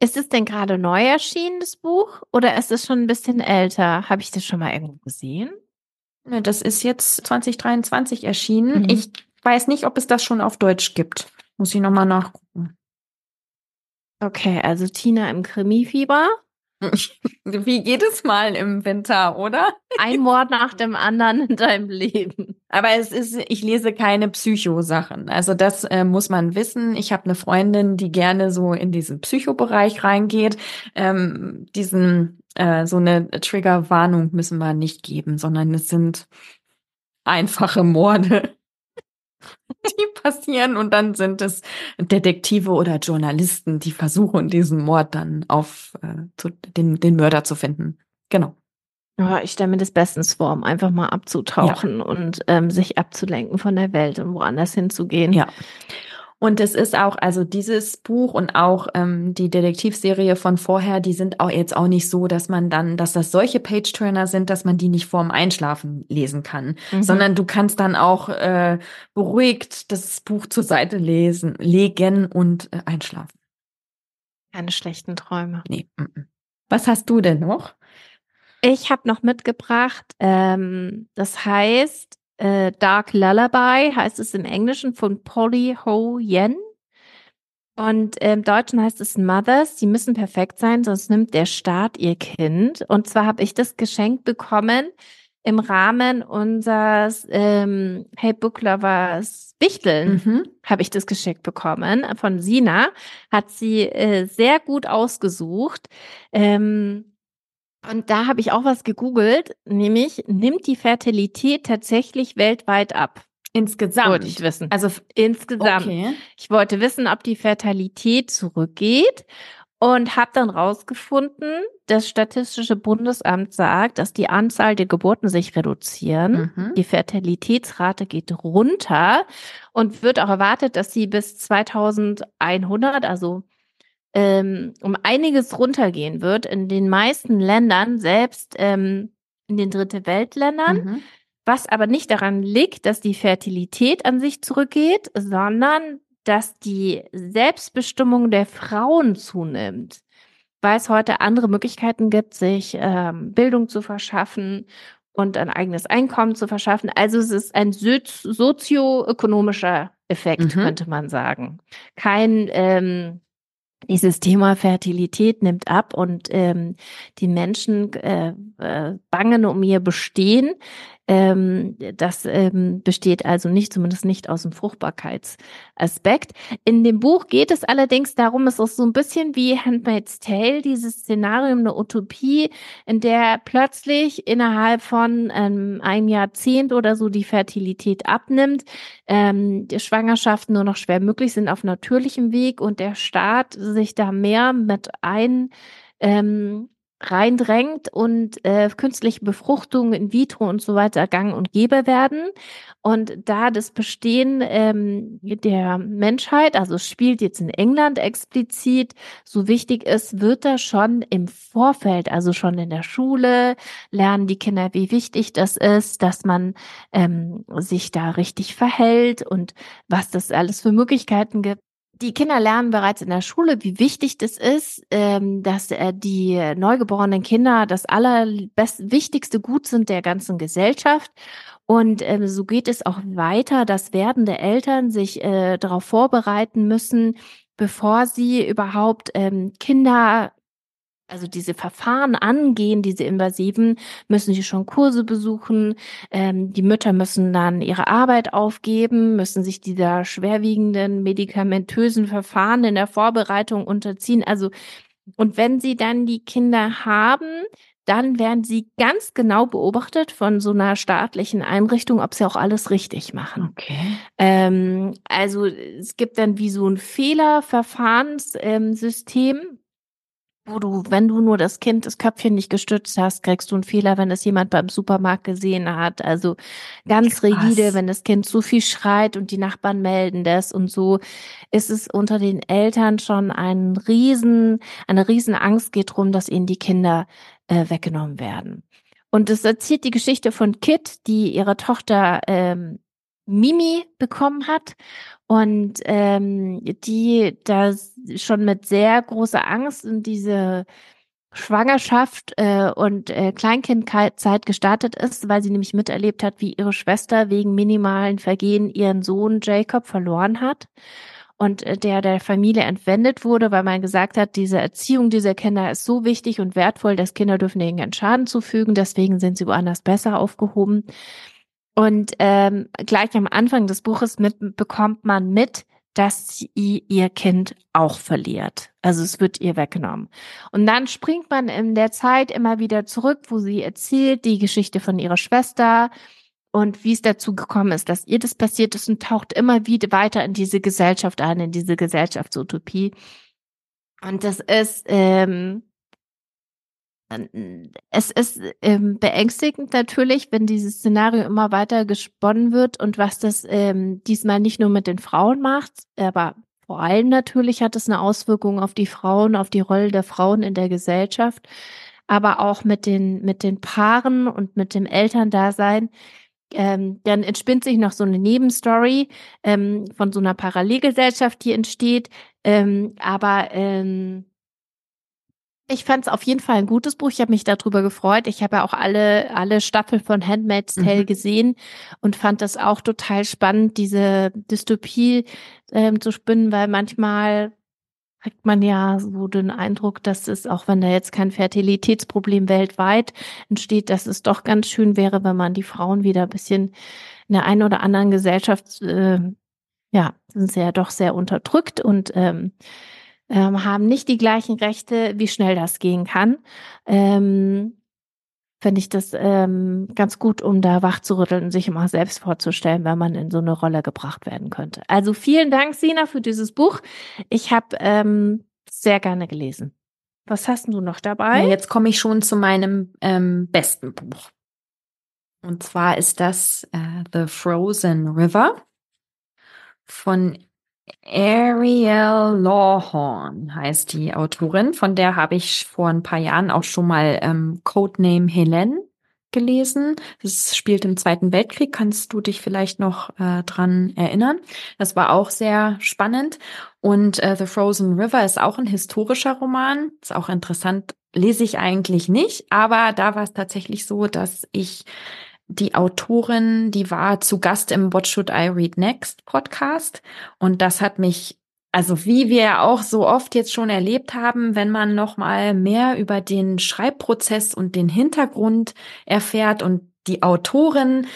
Ist es denn gerade neu erschienen, das Buch? Oder ist es schon ein bisschen älter? Habe ich das schon mal irgendwo gesehen? Das ist jetzt 2023 erschienen. Mhm. Ich weiß nicht, ob es das schon auf Deutsch gibt. Muss ich nochmal nachgucken. Okay, also Tina im Krimi-Fieber. (laughs) Wie jedes Mal im Winter, oder? Ein Mord nach dem anderen in deinem Leben. Aber es ist, ich lese keine Psycho-Sachen. Also das äh, muss man wissen. Ich habe eine Freundin, die gerne so in diesen Psychobereich reingeht. Ähm, diesen äh, so eine Triggerwarnung müssen wir nicht geben, sondern es sind einfache Morde (laughs) die passieren und dann sind es Detektive oder Journalisten, die versuchen, diesen Mord dann auf äh, zu, den, den Mörder zu finden. Genau. Ja, ich stelle mir das bestens vor, um einfach mal abzutauchen ja. und ähm, sich abzulenken von der Welt und woanders hinzugehen. Ja. Und es ist auch, also dieses Buch und auch ähm, die Detektivserie von vorher, die sind auch jetzt auch nicht so, dass man dann, dass das solche Page-Turner sind, dass man die nicht vorm Einschlafen lesen kann, mhm. sondern du kannst dann auch äh, beruhigt das Buch zur Seite lesen, legen und äh, einschlafen. Keine schlechten Träume. Nee. M -m. Was hast du denn noch? Ich habe noch mitgebracht, ähm, das heißt äh, Dark Lullaby heißt es im Englischen von Polly Ho Yen. Und im Deutschen heißt es Mothers, sie müssen perfekt sein, sonst nimmt der Staat ihr Kind. Und zwar habe ich das geschenkt bekommen im Rahmen unseres ähm, Hey Book Lovers Wichteln mhm. habe ich das geschenkt bekommen von Sina. Hat sie äh, sehr gut ausgesucht. Ähm, und da habe ich auch was gegoogelt, nämlich nimmt die Fertilität tatsächlich weltweit ab? Insgesamt. Wollte ich wissen. Also insgesamt. Okay. Ich wollte wissen, ob die Fertilität zurückgeht und habe dann rausgefunden, das Statistische Bundesamt sagt, dass die Anzahl der Geburten sich reduzieren. Mhm. Die Fertilitätsrate geht runter und wird auch erwartet, dass sie bis 2100, also ähm, um einiges runtergehen wird in den meisten Ländern, selbst ähm, in den Dritte Weltländern. Mhm. Was aber nicht daran liegt, dass die Fertilität an sich zurückgeht, sondern dass die Selbstbestimmung der Frauen zunimmt, weil es heute andere Möglichkeiten gibt, sich ähm, Bildung zu verschaffen und ein eigenes Einkommen zu verschaffen. Also es ist ein sozioökonomischer Effekt, mhm. könnte man sagen. Kein ähm, dieses Thema Fertilität nimmt ab und ähm, die Menschen äh, äh, bangen um ihr Bestehen. Ähm, das ähm, besteht also nicht, zumindest nicht aus dem Fruchtbarkeitsaspekt. In dem Buch geht es allerdings darum, es ist so ein bisschen wie Handmaid's Tale, dieses Szenarium, eine Utopie, in der plötzlich innerhalb von ähm, einem Jahrzehnt oder so die Fertilität abnimmt, ähm, die Schwangerschaften nur noch schwer möglich sind auf natürlichem Weg und der Staat sich da mehr mit ein ähm, reindrängt und äh, künstliche Befruchtung in vitro und so weiter gang und gäbe werden. Und da das Bestehen ähm, der Menschheit, also spielt jetzt in England explizit, so wichtig ist, wird da schon im Vorfeld, also schon in der Schule, lernen die Kinder, wie wichtig das ist, dass man ähm, sich da richtig verhält und was das alles für Möglichkeiten gibt die Kinder lernen bereits in der Schule, wie wichtig das ist, ähm, dass äh, die neugeborenen Kinder das allerbest wichtigste Gut sind der ganzen Gesellschaft. Und ähm, so geht es auch weiter, dass werdende Eltern sich äh, darauf vorbereiten müssen, bevor sie überhaupt ähm, Kinder also diese Verfahren angehen, diese invasiven, müssen sie schon Kurse besuchen. Ähm, die Mütter müssen dann ihre Arbeit aufgeben, müssen sich dieser schwerwiegenden medikamentösen Verfahren in der Vorbereitung unterziehen. Also, und wenn sie dann die Kinder haben, dann werden sie ganz genau beobachtet von so einer staatlichen Einrichtung, ob sie auch alles richtig machen. Okay. Ähm, also es gibt dann wie so ein Fehlerverfahrenssystem. Ähm, wo du, wenn du nur das Kind, das Köpfchen nicht gestützt hast, kriegst du einen Fehler, wenn es jemand beim Supermarkt gesehen hat. Also ganz Krass. rigide, wenn das Kind zu viel schreit und die Nachbarn melden das und so ist es unter den Eltern schon ein riesen, eine riesen Angst geht drum, dass ihnen die Kinder äh, weggenommen werden. Und es erzählt die Geschichte von Kit, die ihre Tochter ähm, Mimi bekommen hat und ähm, die da schon mit sehr großer Angst in diese Schwangerschaft äh, und äh, Kleinkindzeit gestartet ist, weil sie nämlich miterlebt hat, wie ihre Schwester wegen minimalen Vergehen ihren Sohn Jacob verloren hat und äh, der der Familie entwendet wurde, weil man gesagt hat, diese Erziehung dieser Kinder ist so wichtig und wertvoll, dass Kinder dürfen irgendeinen Schaden zufügen, deswegen sind sie woanders besser aufgehoben. Und ähm, gleich am Anfang des Buches mit, bekommt man mit, dass sie ihr Kind auch verliert. Also es wird ihr weggenommen. Und dann springt man in der Zeit immer wieder zurück, wo sie erzählt die Geschichte von ihrer Schwester und wie es dazu gekommen ist, dass ihr das passiert ist und taucht immer wieder weiter in diese Gesellschaft ein, in diese Gesellschaftsutopie. Und das ist ähm, es ist ähm, beängstigend natürlich, wenn dieses Szenario immer weiter gesponnen wird und was das ähm, diesmal nicht nur mit den Frauen macht, aber vor allem natürlich hat es eine Auswirkung auf die Frauen, auf die Rolle der Frauen in der Gesellschaft, aber auch mit den, mit den Paaren und mit dem Elterndasein. Ähm, dann entspinnt sich noch so eine Nebenstory ähm, von so einer Parallelgesellschaft, die entsteht. Ähm, aber ähm, ich fand es auf jeden Fall ein gutes Buch. Ich habe mich darüber gefreut. Ich habe ja auch alle, alle Staffeln von Handmaid's Tale mhm. gesehen und fand das auch total spannend, diese Dystopie ähm, zu spinnen, weil manchmal kriegt man ja so den Eindruck, dass es, auch wenn da jetzt kein Fertilitätsproblem weltweit entsteht, dass es doch ganz schön wäre, wenn man die Frauen wieder ein bisschen in der einen oder anderen Gesellschaft, äh, ja, sind sie ja doch sehr unterdrückt und ähm, ähm, haben nicht die gleichen Rechte, wie schnell das gehen kann. Ähm, Fände ich das ähm, ganz gut, um da wach zu rütteln und sich immer selbst vorzustellen, wenn man in so eine Rolle gebracht werden könnte. Also vielen Dank, Sina, für dieses Buch. Ich habe ähm, sehr gerne gelesen. Was hast du noch dabei? Ja, jetzt komme ich schon zu meinem ähm, besten Buch. Und zwar ist das äh, The Frozen River von Ariel Lawhorn heißt die Autorin. Von der habe ich vor ein paar Jahren auch schon mal ähm, Codename Helen gelesen. Das spielt im Zweiten Weltkrieg. Kannst du dich vielleicht noch äh, dran erinnern? Das war auch sehr spannend. Und äh, The Frozen River ist auch ein historischer Roman. Ist auch interessant. Lese ich eigentlich nicht, aber da war es tatsächlich so, dass ich die Autorin, die war zu Gast im What Should I Read Next Podcast. Und das hat mich, also wie wir auch so oft jetzt schon erlebt haben, wenn man noch mal mehr über den Schreibprozess und den Hintergrund erfährt und die Autorin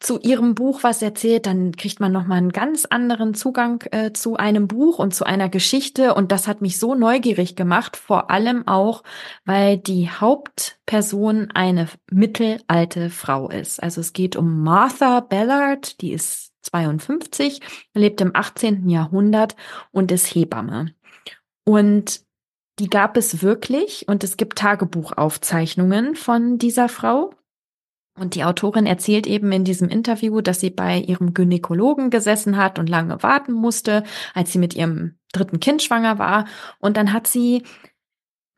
zu ihrem Buch was erzählt, dann kriegt man noch mal einen ganz anderen Zugang äh, zu einem Buch und zu einer Geschichte und das hat mich so neugierig gemacht, vor allem auch, weil die Hauptperson eine mittelalte Frau ist. Also es geht um Martha Ballard, die ist 52, lebt im 18. Jahrhundert und ist Hebamme. Und die gab es wirklich und es gibt Tagebuchaufzeichnungen von dieser Frau. Und die Autorin erzählt eben in diesem Interview, dass sie bei ihrem Gynäkologen gesessen hat und lange warten musste, als sie mit ihrem dritten Kind schwanger war. Und dann hat sie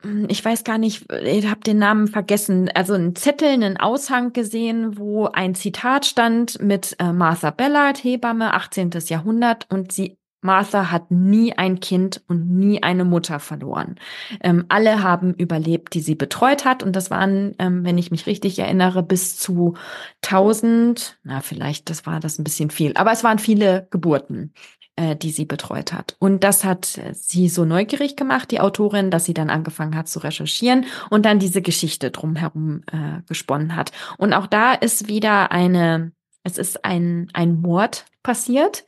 hm, ich weiß gar nicht, ich habe den Namen vergessen, also einen Zettel, einen Aushang gesehen, wo ein Zitat stand mit äh, Martha Ballard, Hebamme, 18. Jahrhundert, und sie Martha hat nie ein Kind und nie eine Mutter verloren. Ähm, alle haben überlebt, die sie betreut hat. Und das waren, ähm, wenn ich mich richtig erinnere, bis zu 1000, na vielleicht, das war das ein bisschen viel, aber es waren viele Geburten äh, die sie betreut hat. Und das hat sie so neugierig gemacht, die Autorin, dass sie dann angefangen hat zu recherchieren und dann diese Geschichte drumherum äh, gesponnen hat. Und auch da ist wieder eine, es ist ein, ein Mord passiert.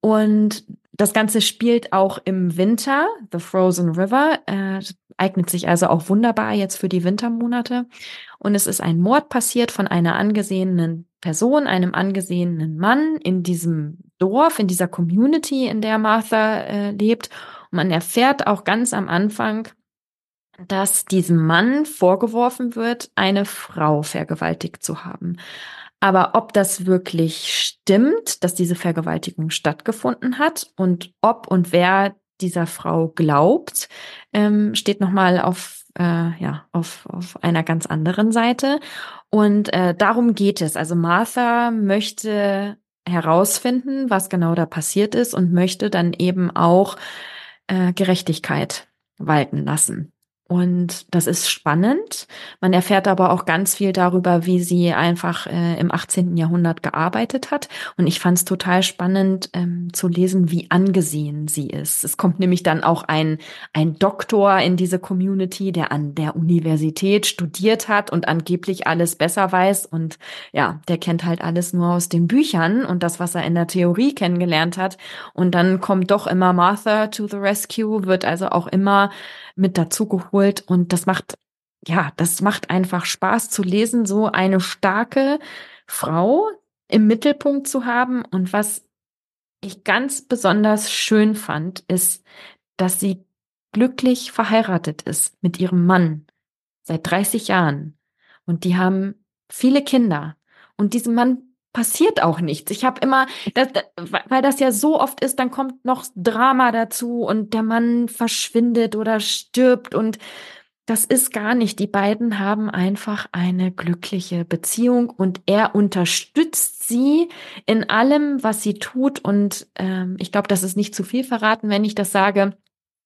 Und das Ganze spielt auch im Winter. The Frozen River äh, eignet sich also auch wunderbar jetzt für die Wintermonate. Und es ist ein Mord passiert von einer angesehenen Person, einem angesehenen Mann in diesem Dorf, in dieser Community, in der Martha äh, lebt. Und man erfährt auch ganz am Anfang, dass diesem Mann vorgeworfen wird, eine Frau vergewaltigt zu haben. Aber ob das wirklich stimmt, dass diese Vergewaltigung stattgefunden hat und ob und wer dieser Frau glaubt, ähm, steht nochmal auf, äh, ja, auf, auf einer ganz anderen Seite. Und äh, darum geht es. Also Martha möchte herausfinden, was genau da passiert ist und möchte dann eben auch äh, Gerechtigkeit walten lassen. Und das ist spannend. Man erfährt aber auch ganz viel darüber, wie sie einfach äh, im 18. Jahrhundert gearbeitet hat. Und ich fand es total spannend ähm, zu lesen, wie angesehen sie ist. Es kommt nämlich dann auch ein, ein Doktor in diese Community, der an der Universität studiert hat und angeblich alles besser weiß. Und ja, der kennt halt alles nur aus den Büchern und das, was er in der Theorie kennengelernt hat. Und dann kommt doch immer Martha to the rescue, wird also auch immer mit dazu geholt und das macht, ja, das macht einfach Spaß zu lesen, so eine starke Frau im Mittelpunkt zu haben. Und was ich ganz besonders schön fand, ist, dass sie glücklich verheiratet ist mit ihrem Mann seit 30 Jahren. Und die haben viele Kinder. Und diesem Mann passiert auch nichts. Ich habe immer, das, weil das ja so oft ist, dann kommt noch Drama dazu und der Mann verschwindet oder stirbt und das ist gar nicht. Die beiden haben einfach eine glückliche Beziehung und er unterstützt sie in allem, was sie tut. Und ähm, ich glaube, das ist nicht zu viel verraten, wenn ich das sage.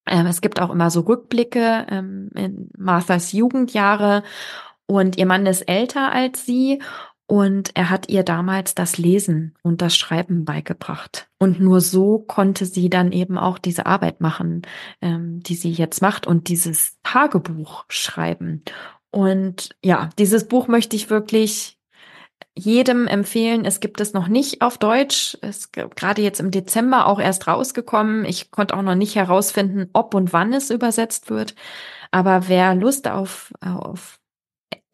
Ähm, es gibt auch immer so Rückblicke ähm, in Marthas Jugendjahre und ihr Mann ist älter als sie und er hat ihr damals das Lesen und das Schreiben beigebracht. Und nur so konnte sie dann eben auch diese Arbeit machen, ähm, die sie jetzt macht und dieses Tagebuch schreiben. Und ja, dieses Buch möchte ich wirklich jedem empfehlen. Es gibt es noch nicht auf Deutsch. Es ist gerade jetzt im Dezember auch erst rausgekommen. Ich konnte auch noch nicht herausfinden, ob und wann es übersetzt wird. Aber wer Lust auf, auf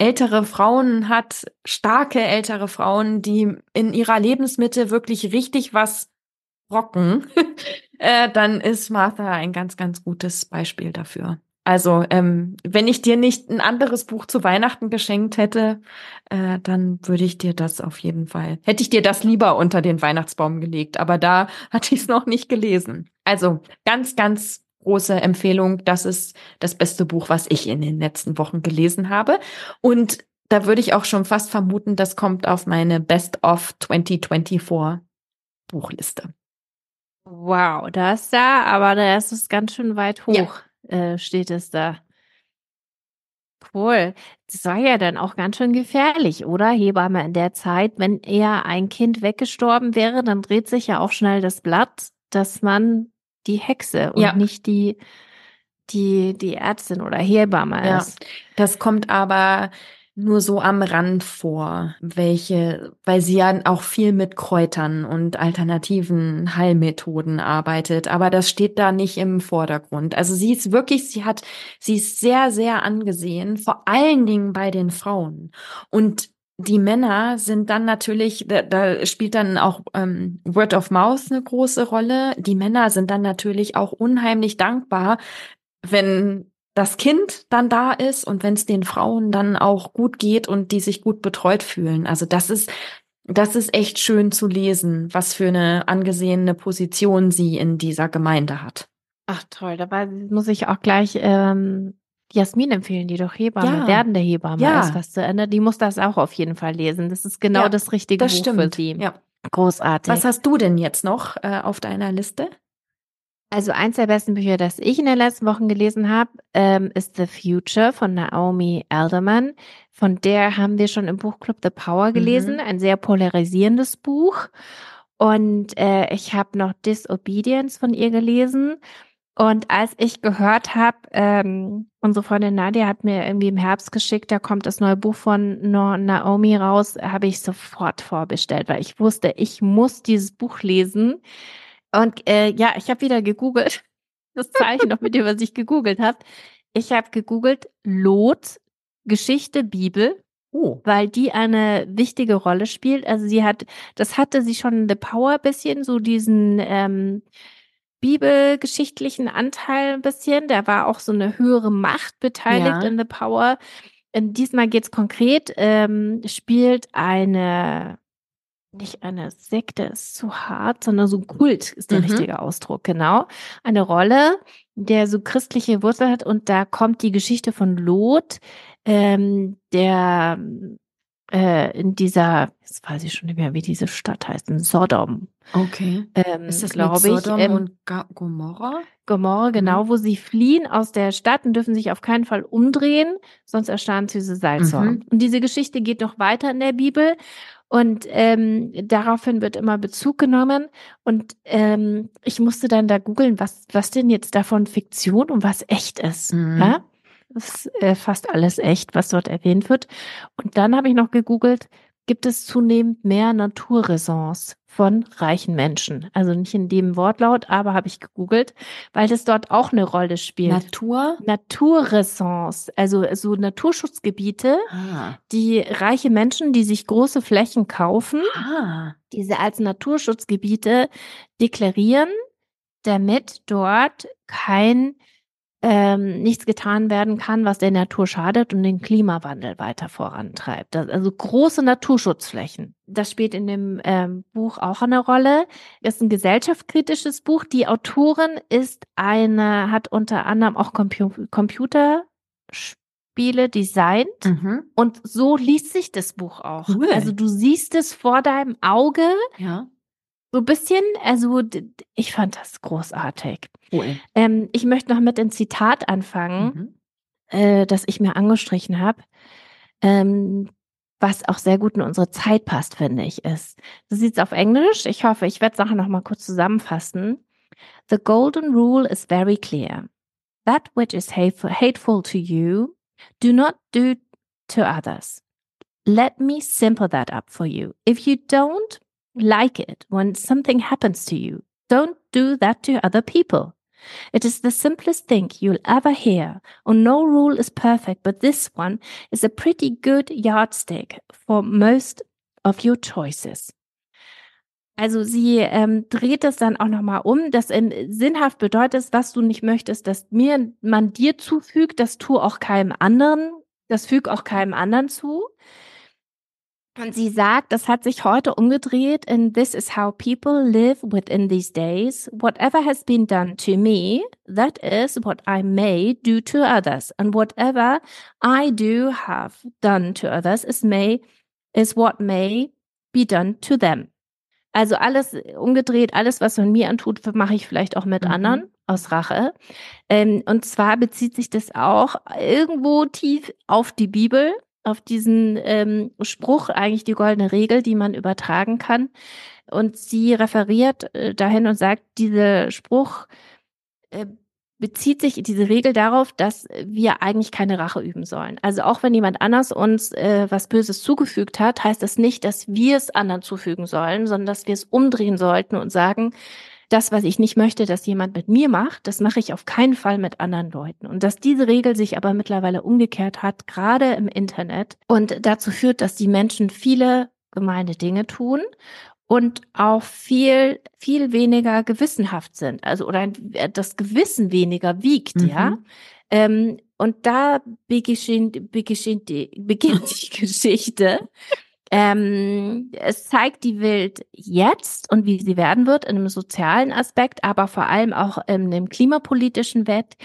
ältere Frauen hat, starke ältere Frauen, die in ihrer Lebensmitte wirklich richtig was rocken, (laughs) äh, dann ist Martha ein ganz, ganz gutes Beispiel dafür. Also, ähm, wenn ich dir nicht ein anderes Buch zu Weihnachten geschenkt hätte, äh, dann würde ich dir das auf jeden Fall, hätte ich dir das lieber unter den Weihnachtsbaum gelegt, aber da (laughs) hatte ich es noch nicht gelesen. Also, ganz, ganz große Empfehlung. Das ist das beste Buch, was ich in den letzten Wochen gelesen habe. Und da würde ich auch schon fast vermuten, das kommt auf meine Best of 2024 Buchliste. Wow, da ist da, aber da ist es ganz schön weit hoch, ja. äh, steht es da. Cool. Das war ja dann auch ganz schön gefährlich, oder? Hebamme in der Zeit, wenn eher ein Kind weggestorben wäre, dann dreht sich ja auch schnell das Blatt, dass man die Hexe und ja. nicht die, die, die Ärztin oder Hebamme ja. ist. Das kommt aber nur so am Rand vor, welche, weil sie ja auch viel mit Kräutern und alternativen Heilmethoden arbeitet, aber das steht da nicht im Vordergrund. Also sie ist wirklich, sie hat, sie ist sehr, sehr angesehen, vor allen Dingen bei den Frauen. Und die Männer sind dann natürlich, da, da spielt dann auch ähm, Word of Mouth eine große Rolle. Die Männer sind dann natürlich auch unheimlich dankbar, wenn das Kind dann da ist und wenn es den Frauen dann auch gut geht und die sich gut betreut fühlen. Also das ist, das ist echt schön zu lesen, was für eine angesehene Position sie in dieser Gemeinde hat. Ach toll, dabei muss ich auch gleich ähm, Jasmin empfehlen, die doch Hebamme, ja. werdende Hebamme ja. ist, was zu Ende. Die muss das auch auf jeden Fall lesen. Das ist genau ja, das richtige das Buch stimmt. für sie. Ja. Großartig. Was hast du denn jetzt noch äh, auf deiner Liste? Also eins der besten Bücher, das ich in den letzten Wochen gelesen habe, ähm, ist The Future von Naomi Alderman. Von der haben wir schon im Buchclub The Power gelesen, mhm. ein sehr polarisierendes Buch. Und äh, ich habe noch Disobedience von ihr gelesen. Und als ich gehört habe, ähm, unsere Freundin Nadia hat mir irgendwie im Herbst geschickt, da kommt das neue Buch von Naomi raus, habe ich sofort vorbestellt, weil ich wusste, ich muss dieses Buch lesen. Und äh, ja, ich habe wieder gegoogelt. (laughs) Das zeige ich noch mit dir, was ich gegoogelt habe. Ich habe gegoogelt Lot, Geschichte, Bibel. Oh. Weil die eine wichtige Rolle spielt. Also sie hat, das hatte sie schon in The Power bisschen, so diesen ähm, bibelgeschichtlichen Anteil ein bisschen. Da war auch so eine höhere Macht beteiligt ja. in The Power. Und diesmal geht's konkret, ähm, spielt eine nicht eine Sekte ist zu hart, sondern so ein Kult ist der mhm. richtige Ausdruck, genau. Eine Rolle, der so christliche Wurzel hat und da kommt die Geschichte von Lot, ähm, der äh, in dieser, jetzt weiß ich schon nicht mehr, wie diese Stadt heißt, in Sodom. Okay. Ähm, ist das glaube ich Sodom ähm, und Gomorra? Gomorra, genau, mhm. wo sie fliehen aus der Stadt und dürfen sich auf keinen Fall umdrehen, sonst erstarren sie diese Salzhorn. Mhm. Und diese Geschichte geht noch weiter in der Bibel und ähm, daraufhin wird immer Bezug genommen. Und ähm, ich musste dann da googeln, was, was denn jetzt davon Fiktion und was echt ist. Mhm. Ja? Das ist äh, fast alles echt, was dort erwähnt wird. Und dann habe ich noch gegoogelt, gibt es zunehmend mehr Naturressorts von reichen Menschen. Also nicht in dem Wortlaut, aber habe ich gegoogelt, weil das dort auch eine Rolle spielt. Natur? Naturressorts, also so Naturschutzgebiete, ah. die reiche Menschen, die sich große Flächen kaufen, ah. diese als Naturschutzgebiete deklarieren, damit dort kein ähm, nichts getan werden kann, was der Natur schadet und den Klimawandel weiter vorantreibt. Also große Naturschutzflächen. Das spielt in dem ähm, Buch auch eine Rolle. Das ist ein gesellschaftskritisches Buch. Die Autorin ist eine, hat unter anderem auch Compu Computerspiele designt. Mhm. Und so liest sich das Buch auch. Cool. Also du siehst es vor deinem Auge. Ja. So ein bisschen, also ich fand das großartig. Cool. Ähm, ich möchte noch mit einem Zitat anfangen, mhm. äh, das ich mir angestrichen habe, ähm, was auch sehr gut in unsere Zeit passt, finde ich, ist. Das sieht auf Englisch. Ich hoffe, ich werde es nachher noch mal kurz zusammenfassen. The golden rule is very clear. That which is hateful, hateful to you, do not do to others. Let me simple that up for you. If you don't like it when something happens to you. Don't do that to other people. It is the simplest thing you'll ever hear, and no rule is perfect, but this one is a pretty good yardstick for most of your choices. Also sie ähm, dreht es dann auch nochmal um, dass ähm, sinnhaft bedeutet, was du nicht möchtest, dass mir man dir zufügt, das tu auch keinem anderen, das füg auch keinem anderen zu. Und sie sagt, das hat sich heute umgedreht and this is how people live within these days. Whatever has been done to me, that is what I may do to others. And whatever I do have done to others is may, is what may be done to them. Also alles umgedreht, alles, was man mir antut, mache ich vielleicht auch mit mhm. anderen aus Rache. Ähm, und zwar bezieht sich das auch irgendwo tief auf die Bibel auf diesen ähm, Spruch, eigentlich die goldene Regel, die man übertragen kann. Und sie referiert äh, dahin und sagt, dieser Spruch äh, bezieht sich diese Regel darauf, dass wir eigentlich keine Rache üben sollen. Also auch wenn jemand anders uns äh, was Böses zugefügt hat, heißt das nicht, dass wir es anderen zufügen sollen, sondern dass wir es umdrehen sollten und sagen, das, was ich nicht möchte, dass jemand mit mir macht, das mache ich auf keinen Fall mit anderen Leuten. Und dass diese Regel sich aber mittlerweile umgekehrt hat, gerade im Internet, und dazu führt, dass die Menschen viele gemeine Dinge tun und auch viel, viel weniger gewissenhaft sind. Also, oder das Gewissen weniger wiegt, mhm. ja. Ähm, und da beginnt, beginnt, (laughs) beginnt die Geschichte. Ähm, es zeigt die Welt jetzt und wie sie werden wird in einem sozialen Aspekt, aber vor allem auch in dem klimapolitischen Wett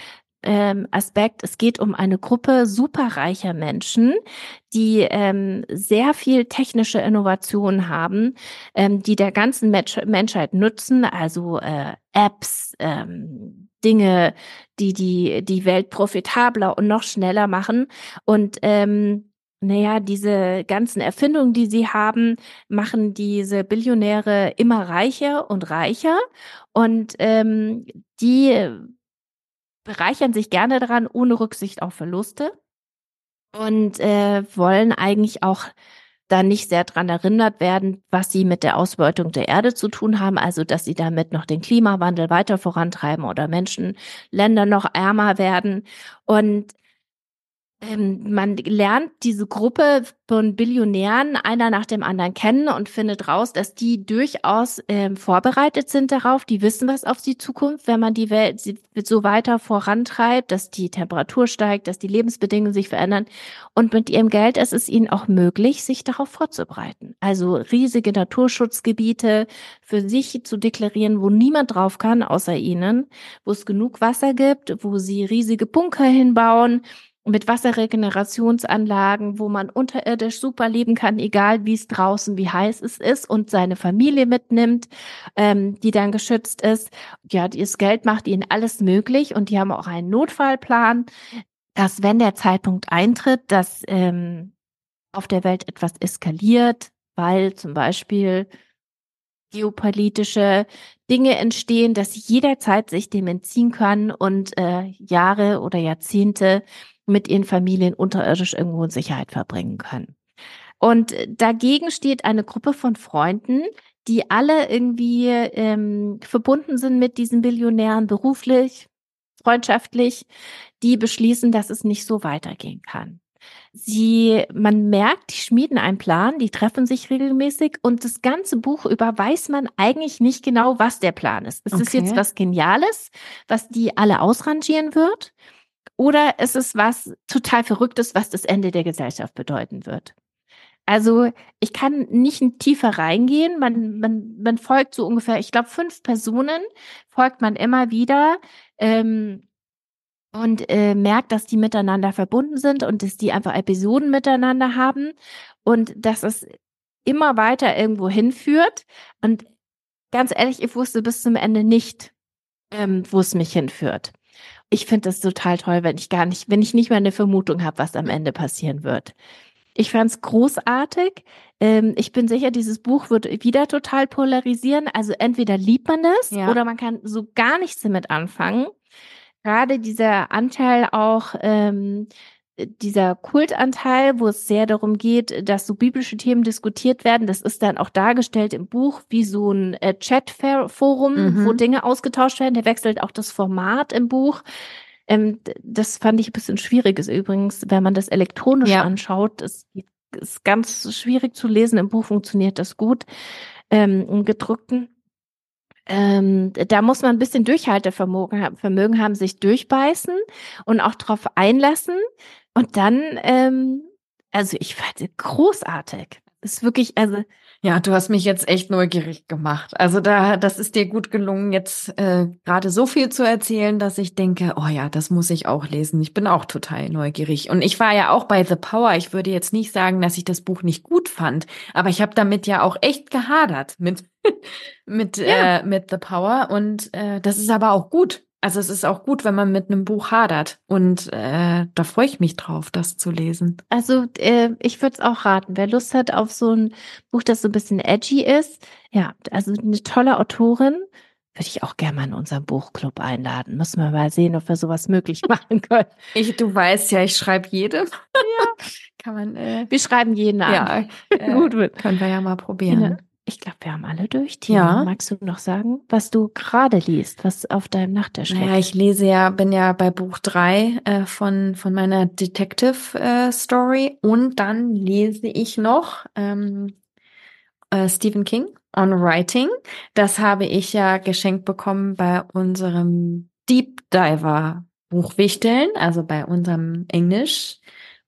ähm, Aspekt, es geht um eine Gruppe superreicher Menschen, die ähm, sehr viel technische Innovation haben, ähm, die der ganzen Mensch Menschheit nutzen, also äh, Apps, ähm, Dinge, die die die Welt profitabler und noch schneller machen. Und ähm, naja, diese ganzen Erfindungen, die sie haben, machen diese Billionäre immer reicher und reicher. Und ähm, die bereichern sich gerne daran, ohne Rücksicht auf Verluste. Und äh, wollen eigentlich auch da nicht sehr dran erinnert werden, was sie mit der Ausbeutung der Erde zu tun haben, also dass sie damit noch den Klimawandel weiter vorantreiben oder Menschen, Länder noch ärmer werden. Und ähm, man lernt diese Gruppe von Billionären einer nach dem anderen kennen und findet raus, dass die durchaus ähm, vorbereitet sind darauf. Die wissen was auf die Zukunft, wenn man die Welt so weiter vorantreibt, dass die Temperatur steigt, dass die Lebensbedingungen sich verändern. Und mit ihrem Geld ist es ihnen auch möglich, sich darauf vorzubereiten. Also riesige Naturschutzgebiete für sich zu deklarieren, wo niemand drauf kann, außer ihnen, wo es genug Wasser gibt, wo sie riesige Bunker hinbauen mit Wasserregenerationsanlagen, wo man unterirdisch super leben kann, egal wie es draußen, wie heiß es ist und seine Familie mitnimmt, ähm, die dann geschützt ist. Ja, das Geld macht ihnen alles möglich und die haben auch einen Notfallplan, dass wenn der Zeitpunkt eintritt, dass ähm, auf der Welt etwas eskaliert, weil zum Beispiel geopolitische Dinge entstehen, dass sie jederzeit sich dem entziehen kann und äh, Jahre oder Jahrzehnte mit ihren Familien unterirdisch irgendwo in Sicherheit verbringen können. Und dagegen steht eine Gruppe von Freunden, die alle irgendwie ähm, verbunden sind mit diesen Billionären beruflich, freundschaftlich, die beschließen, dass es nicht so weitergehen kann. Sie, man merkt, die schmieden einen Plan, die treffen sich regelmäßig und das ganze Buch über weiß man eigentlich nicht genau, was der Plan ist. Es okay. ist jetzt was Geniales, was die alle ausrangieren wird. Oder ist es was total Verrücktes, was das Ende der Gesellschaft bedeuten wird? Also ich kann nicht tiefer reingehen. Man, man, man folgt so ungefähr, ich glaube, fünf Personen folgt man immer wieder ähm, und äh, merkt, dass die miteinander verbunden sind und dass die einfach Episoden miteinander haben und dass es immer weiter irgendwo hinführt. Und ganz ehrlich, ich wusste bis zum Ende nicht, ähm, wo es mich hinführt. Ich finde das total toll, wenn ich gar nicht, wenn ich nicht mehr eine Vermutung habe, was am Ende passieren wird. Ich fand es großartig. Ähm, ich bin sicher, dieses Buch wird wieder total polarisieren. Also entweder liebt man es ja. oder man kann so gar nichts damit anfangen. Gerade dieser Anteil auch ähm, dieser Kultanteil, wo es sehr darum geht, dass so biblische Themen diskutiert werden, das ist dann auch dargestellt im Buch wie so ein äh, Chat-Forum, mhm. wo Dinge ausgetauscht werden. Der wechselt auch das Format im Buch. Ähm, das fand ich ein bisschen schwierig ist übrigens, wenn man das elektronisch ja. anschaut. Das ist ganz schwierig zu lesen. Im Buch funktioniert das gut. Ähm, Im gedruckten. Ähm, da muss man ein bisschen Durchhaltevermögen Vermögen haben, sich durchbeißen und auch drauf einlassen. Und dann, ähm, also ich fand es großartig. ist wirklich, also. Ja, du hast mich jetzt echt neugierig gemacht. Also da, das ist dir gut gelungen, jetzt äh, gerade so viel zu erzählen, dass ich denke, oh ja, das muss ich auch lesen. Ich bin auch total neugierig. Und ich war ja auch bei The Power. Ich würde jetzt nicht sagen, dass ich das Buch nicht gut fand, aber ich habe damit ja auch echt gehadert mit (laughs) mit ja. äh, mit The Power. Und äh, das ist aber auch gut. Also es ist auch gut, wenn man mit einem Buch hadert. Und äh, da freue ich mich drauf, das zu lesen. Also äh, ich würde es auch raten. Wer Lust hat auf so ein Buch, das so ein bisschen edgy ist, ja, also eine tolle Autorin, würde ich auch gerne mal in unseren Buchclub einladen. Müssen wir mal sehen, ob wir sowas möglich (laughs) machen können. Ich, du weißt ja, ich schreibe jedem. Ja. (laughs) Kann man. Äh, wir schreiben jeden an. Ja, (laughs) äh, gut. Können wir ja mal probieren. Ja. Ich glaube, wir haben alle durch. Tina. Ja. Magst du noch sagen, was du gerade liest, was auf deinem Nachttisch liegt? Naja, ich lese ja, bin ja bei Buch drei äh, von, von meiner Detective äh, Story und dann lese ich noch ähm, äh, Stephen King on Writing. Das habe ich ja geschenkt bekommen bei unserem Deep Diver Buchwichteln, also bei unserem Englisch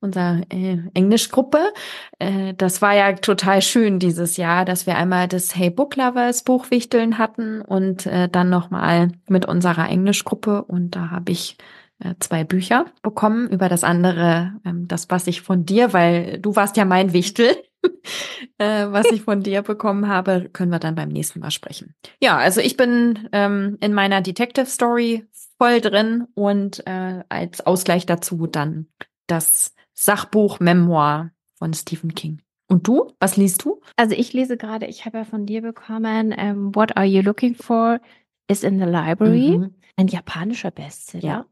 unserer äh, Englischgruppe. Äh, das war ja total schön dieses Jahr, dass wir einmal das Hey Book Lovers Buchwichteln hatten und äh, dann nochmal mit unserer Englischgruppe. Und da habe ich äh, zwei Bücher bekommen. Über das andere, ähm, das, was ich von dir, weil du warst ja mein Wichtel, (laughs) äh, was ich von dir bekommen habe, können wir dann beim nächsten Mal sprechen. Ja, also ich bin ähm, in meiner Detective Story voll drin und äh, als Ausgleich dazu dann das Sachbuch Memoir von Stephen King. Und du? Was liest du? Also ich lese gerade, ich habe ja von dir bekommen, um, ähm, What Are You Looking For is in the Library. Mhm. Ein japanischer Bestseller. Ja.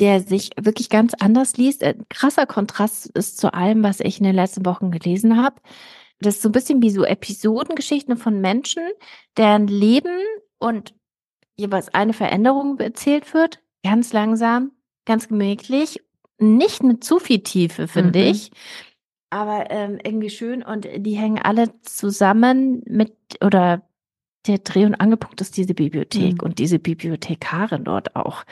Der sich wirklich ganz anders liest. Ein krasser Kontrast ist zu allem, was ich in den letzten Wochen gelesen habe. Das ist so ein bisschen wie so Episodengeschichten von Menschen, deren Leben und jeweils eine Veränderung erzählt wird. Ganz langsam, ganz gemächlich. Nicht mit zu viel Tiefe, finde mhm. ich aber ähm, irgendwie schön und die hängen alle zusammen mit oder der Dreh- und Angelpunkt ist diese Bibliothek mhm. und diese Bibliothekarin dort auch,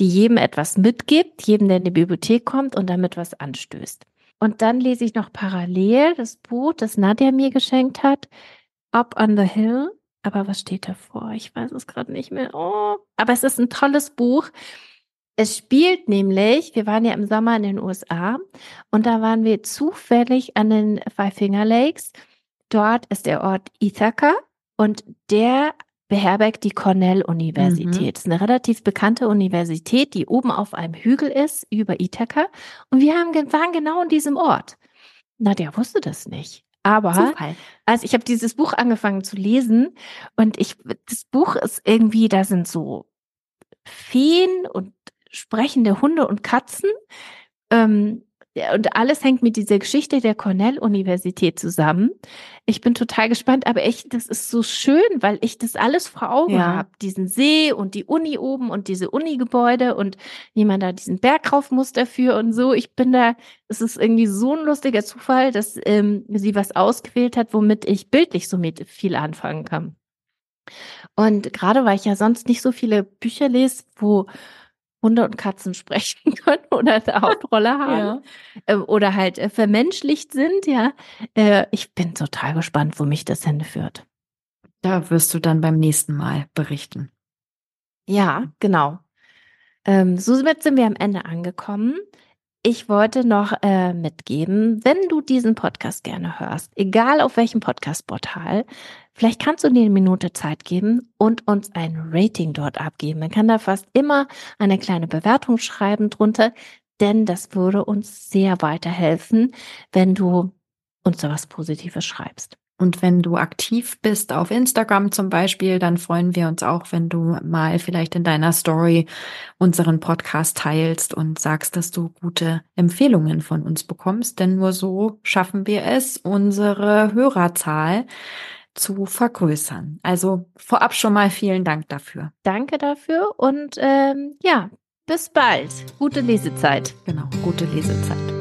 die jedem etwas mitgibt, jedem, der in die Bibliothek kommt und damit was anstößt. Und dann lese ich noch parallel das Buch, das Nadja mir geschenkt hat, Up on the Hill. Aber was steht davor? Ich weiß es gerade nicht mehr. Oh, aber es ist ein tolles Buch. Es spielt nämlich, wir waren ja im Sommer in den USA und da waren wir zufällig an den Five Finger Lakes. Dort ist der Ort Ithaca und der beherbergt die Cornell-Universität. Mhm. Das ist eine relativ bekannte Universität, die oben auf einem Hügel ist über Ithaca. Und wir haben, waren genau in diesem Ort. Na, der wusste das nicht. Aber Zufall. also ich habe dieses Buch angefangen zu lesen und ich das Buch ist irgendwie, da sind so Feen und sprechende Hunde und Katzen. Ähm, und alles hängt mit dieser Geschichte der Cornell-Universität zusammen. Ich bin total gespannt, aber echt, das ist so schön, weil ich das alles vor Augen ja. habe. Diesen See und die Uni oben und diese Uni-Gebäude und wie man da diesen Berg rauf muss dafür und so. Ich bin da, es ist irgendwie so ein lustiger Zufall, dass ähm, sie was ausgewählt hat, womit ich bildlich so mit viel anfangen kann. Und gerade weil ich ja sonst nicht so viele Bücher lese, wo Hunde und Katzen sprechen (laughs) können oder eine Hauptrolle haben ja. Ähm, oder halt äh, vermenschlicht sind, ja. Äh, ich bin total gespannt, wo mich das hinführt. Da wirst du dann beim nächsten Mal berichten. Ja, genau. Ähm, so sind wir am Ende angekommen. Ich wollte noch äh, mitgeben, wenn du diesen Podcast gerne hörst, egal auf welchem Podcast-Portal, vielleicht kannst du dir eine Minute Zeit geben und uns ein Rating dort abgeben. Man kann da fast immer eine kleine Bewertung schreiben drunter, denn das würde uns sehr weiterhelfen, wenn du uns da was Positives schreibst. Und wenn du aktiv bist auf Instagram zum Beispiel, dann freuen wir uns auch, wenn du mal vielleicht in deiner Story unseren Podcast teilst und sagst, dass du gute Empfehlungen von uns bekommst. Denn nur so schaffen wir es, unsere Hörerzahl zu vergrößern. Also vorab schon mal vielen Dank dafür. Danke dafür und ähm, ja, bis bald. Gute Lesezeit. Genau, gute Lesezeit.